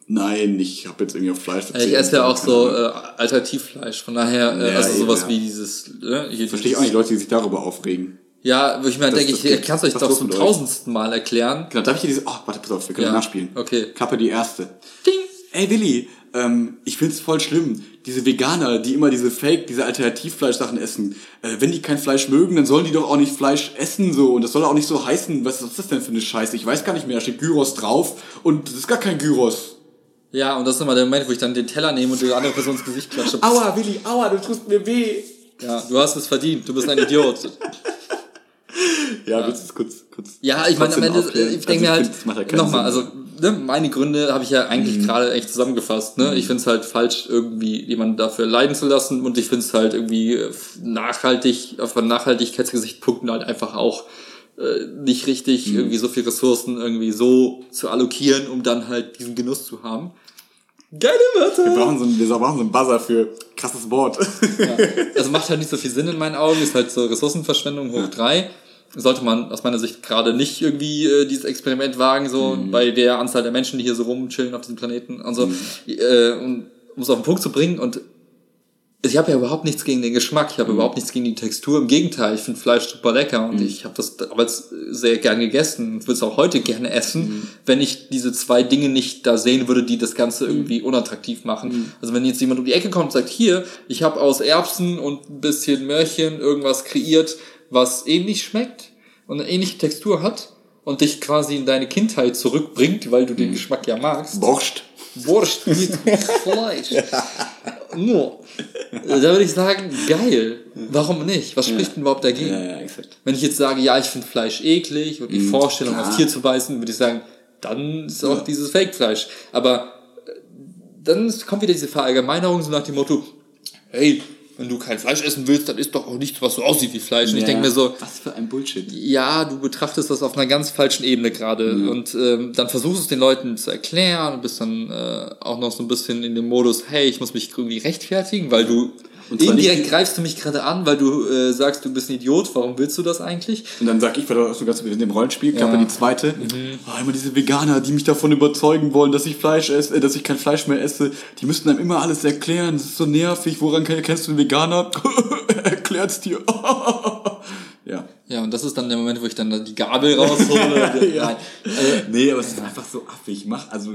nein, ich habe jetzt irgendwie auf Fleisch Ja, ich esse ja auch so äh, Alternativfleisch, von daher, äh, Ja, also sowas ja. wie dieses, äh, hier Verstehe ich auch nicht, Leute, die sich darüber aufregen. Ja, wo ich mir Das- denke, das ich kann es euch was doch zum tausendsten Mal erklären. Genau, darf ich hier diese, oh, warte, pass auf, wir können Ja, nachspielen. okay. Kappe die erste. Ding! Ey Willi, ähm, ich find's voll schlimm. Diese Veganer, die immer diese Fake, diese Alternativfleischsachen essen. Äh, wenn die kein Fleisch mögen, dann sollen die doch auch nicht Fleisch essen so. Und das soll auch nicht so heißen. Was ist das denn für eine Scheiße? Ich weiß gar nicht mehr. Da steht Gyros drauf und das ist gar kein Gyros. Ja, und das ist immer der Moment, wo ich dann den Teller nehme und die andere Person ins Gesicht klatsche. Aua, Willi, aua, du tust mir weh. Ja, du hast es verdient, du bist ein Idiot. Ja, willst du es kurz, kurz. Ja, ich meine, am Ende, aufklären? ich denke mir Also halt, ja keinen nochmal, also ne, meine Gründe habe ich ja eigentlich Mhm. gerade echt zusammengefasst. Ne? Ich finde es halt falsch, irgendwie jemanden dafür leiden zu lassen und ich finde es halt irgendwie äh, nachhaltig, auf ein Nachhaltigkeitsgesichtspunkten halt einfach auch äh, nicht richtig, Mhm. irgendwie so viel Ressourcen irgendwie so zu allokieren, um dann halt diesen Genuss zu haben. Geile Wörter! Wir brauchen so einen, wir brauchen so einen Buzzer für krasses Wort. Also macht halt nicht so viel Sinn in meinen Augen, ist halt so Ressourcenverschwendung hoch drei. Sollte man aus meiner Sicht gerade nicht irgendwie äh, dieses Experiment wagen, so Mhm. bei der Anzahl der Menschen, die hier so rumchillen auf diesem Planeten und so, Mhm. äh, um um es auf den Punkt zu bringen. Und ich habe ja überhaupt nichts gegen den Geschmack, ich habe Mhm. überhaupt nichts gegen die Textur. Im Gegenteil, ich finde Fleisch super lecker und ich habe das damals sehr gern gegessen und würde es auch heute gerne essen, Mhm. wenn ich diese zwei Dinge nicht da sehen würde, die das Ganze irgendwie unattraktiv machen. Mhm. Also wenn jetzt jemand um die Ecke kommt und sagt, hier, ich habe aus Erbsen und ein bisschen Möhrchen irgendwas kreiert, was ähnlich schmeckt und eine ähnliche Textur hat und dich quasi in deine Kindheit zurückbringt, weil du Mhm. den Geschmack ja magst. Borscht. Wurst mit Fleisch. Nur. Da würde ich sagen, geil. Warum nicht? Was spricht denn überhaupt dagegen? Ja, ja, exakt. Wenn ich jetzt sage, ja, ich finde Fleisch eklig und die Vorstellung, klar. aufs Tier zu beißen, würde ich sagen, dann ist auch dieses Fake-Fleisch. Aber äh, dann kommt wieder diese Verallgemeinerung so nach dem Motto, hey, wenn du kein Fleisch essen willst, dann isst doch auch nichts, was so aussieht wie Fleisch. Und ich Ja. denke mir so, Was für ein Bullshit. ja, du betrachtest das auf einer ganz falschen Ebene gerade und ähm, dann versuchst es den Leuten zu erklären und bist dann äh, auch noch so ein bisschen in dem Modus, hey, ich muss mich irgendwie rechtfertigen, weil du indirekt nicht- greifst du mich gerade an, weil du äh, sagst, du bist ein Idiot, warum willst du das eigentlich? Und dann sag ich, weil du ganz in dem Rollenspiel, Ja. die zweite, oh, immer diese Veganer, die mich davon überzeugen wollen, dass ich Fleisch esse, äh, dass ich kein Fleisch mehr esse, die müssen einem immer alles erklären, das ist so nervig, woran ke- kennst du einen Veganer? Erklärt's dir. ja. Ja, und das ist dann der Moment, wo ich dann die Gabel raushole. Ja. Nein. Äh, Nee, aber es ist einfach so affig. Mach, also,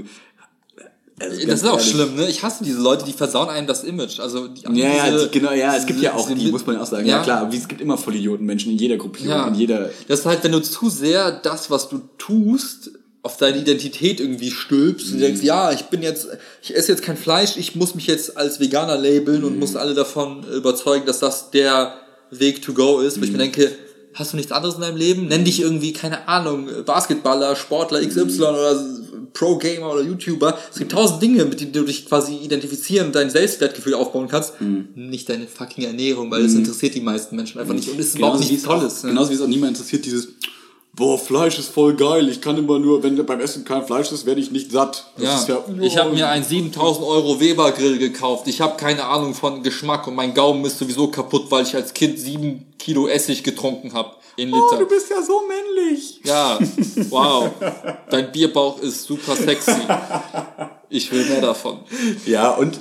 also das ist auch ehrlich. schlimm, ne? Ich hasse diese Leute, die versauen einem das Image. Also die, Ja, ja, die, genau, ja, es gibt ja auch die, muss man auch sagen. Ja, Ja. klar, aber es gibt immer Vollidioten-Menschen in jeder Gruppierung, Ja. in jeder, Das ist halt, wenn du zu sehr das, was du tust, auf deine Identität irgendwie stülpst und Mhm. denkst, ja, ich bin jetzt, ich esse jetzt kein Fleisch, ich muss mich jetzt als Veganer labeln Mhm. und muss alle davon überzeugen, dass das der Weg to go ist, wo ich Mhm. mir denke, hast du nichts anderes in deinem Leben? Nenn dich irgendwie, keine Ahnung, Basketballer, Sportler XY Mhm. oder Pro-Gamer oder YouTuber. Es gibt tausend Dinge, mit denen du dich quasi identifizieren und dein Selbstwertgefühl aufbauen kannst. Mhm. Nicht deine fucking Ernährung, weil das interessiert die meisten Menschen einfach nicht und es ist überhaupt nichts es auch- Tolles. ne? Genauso wie es auch niemand interessiert, dieses, boah, Fleisch ist voll geil, ich kann immer nur, wenn beim Essen kein Fleisch ist, werde ich nicht satt. Das Ja, ja ich habe mir einen 7000 Euro Weber Grill gekauft. Ich habe keine Ahnung von Geschmack und mein Gaumen ist sowieso kaputt, weil ich als Kind sieben Kilo Essig getrunken habe. In Oh, Liter. du bist ja so männlich. ja, wow. Dein Bierbauch ist super sexy. Ich will mehr davon. Ja, und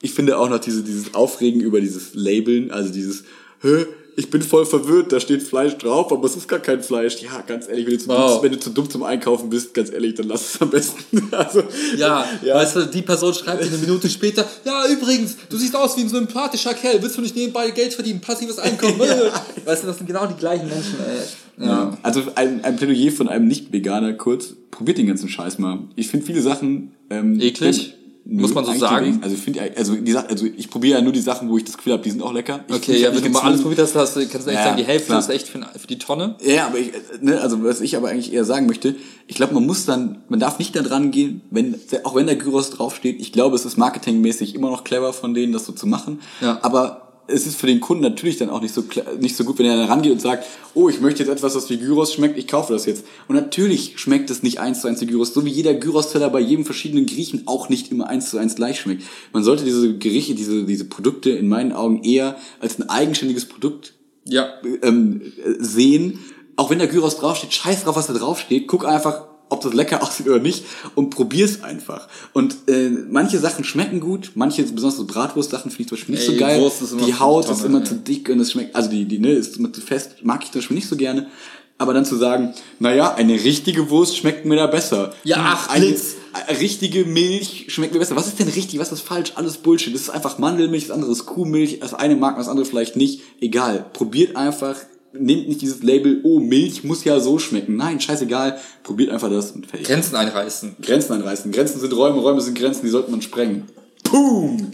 ich finde auch noch diese, dieses Aufregen über dieses Labeln, also dieses, hä, ich bin voll verwirrt, da steht Fleisch drauf, aber es ist gar kein Fleisch. Ja, ganz ehrlich, wenn du, zu Wow. dumm, wenn du zu dumm zum Einkaufen bist, ganz ehrlich, dann lass es am besten. Also, Ja, ja. weißt du, die Person schreibt eine Minute später, ja, übrigens, du siehst aus wie ein sympathischer Kerl, willst du nicht nebenbei Geld verdienen, passives Einkommen? Weißt du, das sind genau die gleichen Menschen, ey. Ja. Also ein, ein Plädoyer von einem Nicht-Veganer kurz. Probiert den ganzen Scheiß mal. Ich finde viele Sachen... Ähm, Eklig? Muss man so sagen? Also ich finde, also die also ich probiere ja nur die Sachen, wo ich das Gefühl habe, die sind auch lecker. Ich, Okay, ich ja, wenn du mal alles probiert hast, hast kannst du echt Ja, sagen, die Hälfte klar. ist echt für, für die Tonne. Ja, aber ich, ne, also was ich aber eigentlich eher sagen möchte, ich glaube, man muss dann, man darf nicht da dran gehen, wenn, auch wenn der Gyros draufsteht, ich glaube, es ist marketingmäßig immer noch clever von denen, das so zu machen. Ja. Aber es ist für den Kunden natürlich dann auch nicht so, nicht so gut, wenn er dann rangeht und sagt, oh, ich möchte jetzt etwas, was wie Gyros schmeckt, ich kaufe das jetzt. Und natürlich schmeckt es nicht eins zu eins wie Gyros, so wie jeder Gyros-Teller bei jedem verschiedenen Griechen auch nicht immer eins zu eins gleich schmeckt. Man sollte diese Gerichte, diese, diese Produkte in meinen Augen eher als ein eigenständiges Produkt Ja. ähm, sehen, auch wenn da Gyros draufsteht, scheiß drauf, was da draufsteht, guck einfach, ob das lecker aussieht oder nicht und probier's einfach. Und äh, manche Sachen schmecken gut, manche, besonders so Bratwurst-Sachen finde ich zum Beispiel nicht Ey, so geil. Die Haut Tonne, ist immer ja. zu dick und es schmeckt, also die, die ne, ist immer zu fest, mag ich zum Beispiel nicht so gerne. Aber dann zu sagen, naja, eine richtige Wurst schmeckt mir da besser. Ja, ach, eine, Blitz. eine richtige Milch schmeckt mir besser. Was ist denn richtig, was ist falsch? Alles Bullshit. Das ist einfach Mandelmilch, das andere ist Kuhmilch. Das eine mag man, das andere vielleicht nicht. Egal. Probiert einfach. Nehmt nicht dieses Label, oh, Milch muss ja so schmecken. Nein, scheißegal. Probiert einfach das und fertig. Grenzen einreißen. Grenzen einreißen. Grenzen sind Räume, Räume sind Grenzen, die sollte man sprengen. Boom!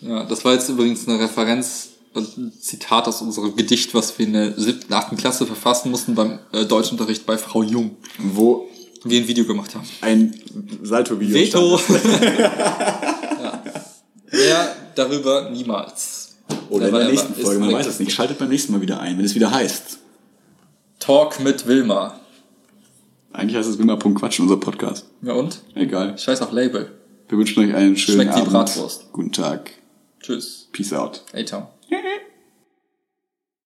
Ja, das war jetzt übrigens eine Referenz ein Zitat aus unserem Gedicht, was wir in der siebten, achten Klasse verfassen mussten beim äh, Deutschunterricht bei Frau Jung. Wo Wir ein Video gemacht haben. ein Salto-Video Veto! ja. Mehr darüber niemals. Oder in der nächsten Folge, man weiß es nicht. Schaltet beim nächsten Mal wieder ein, wenn es wieder heißt. Talk mit Wilma. Eigentlich heißt es Quatsch, unser Podcast. Ja und? Egal. Scheiß auf Label. Wir wünschen euch einen schönen Schmeckt Abend. Bratwurst. Guten Tag. Tschüss. Peace out. A-Town. Hehe.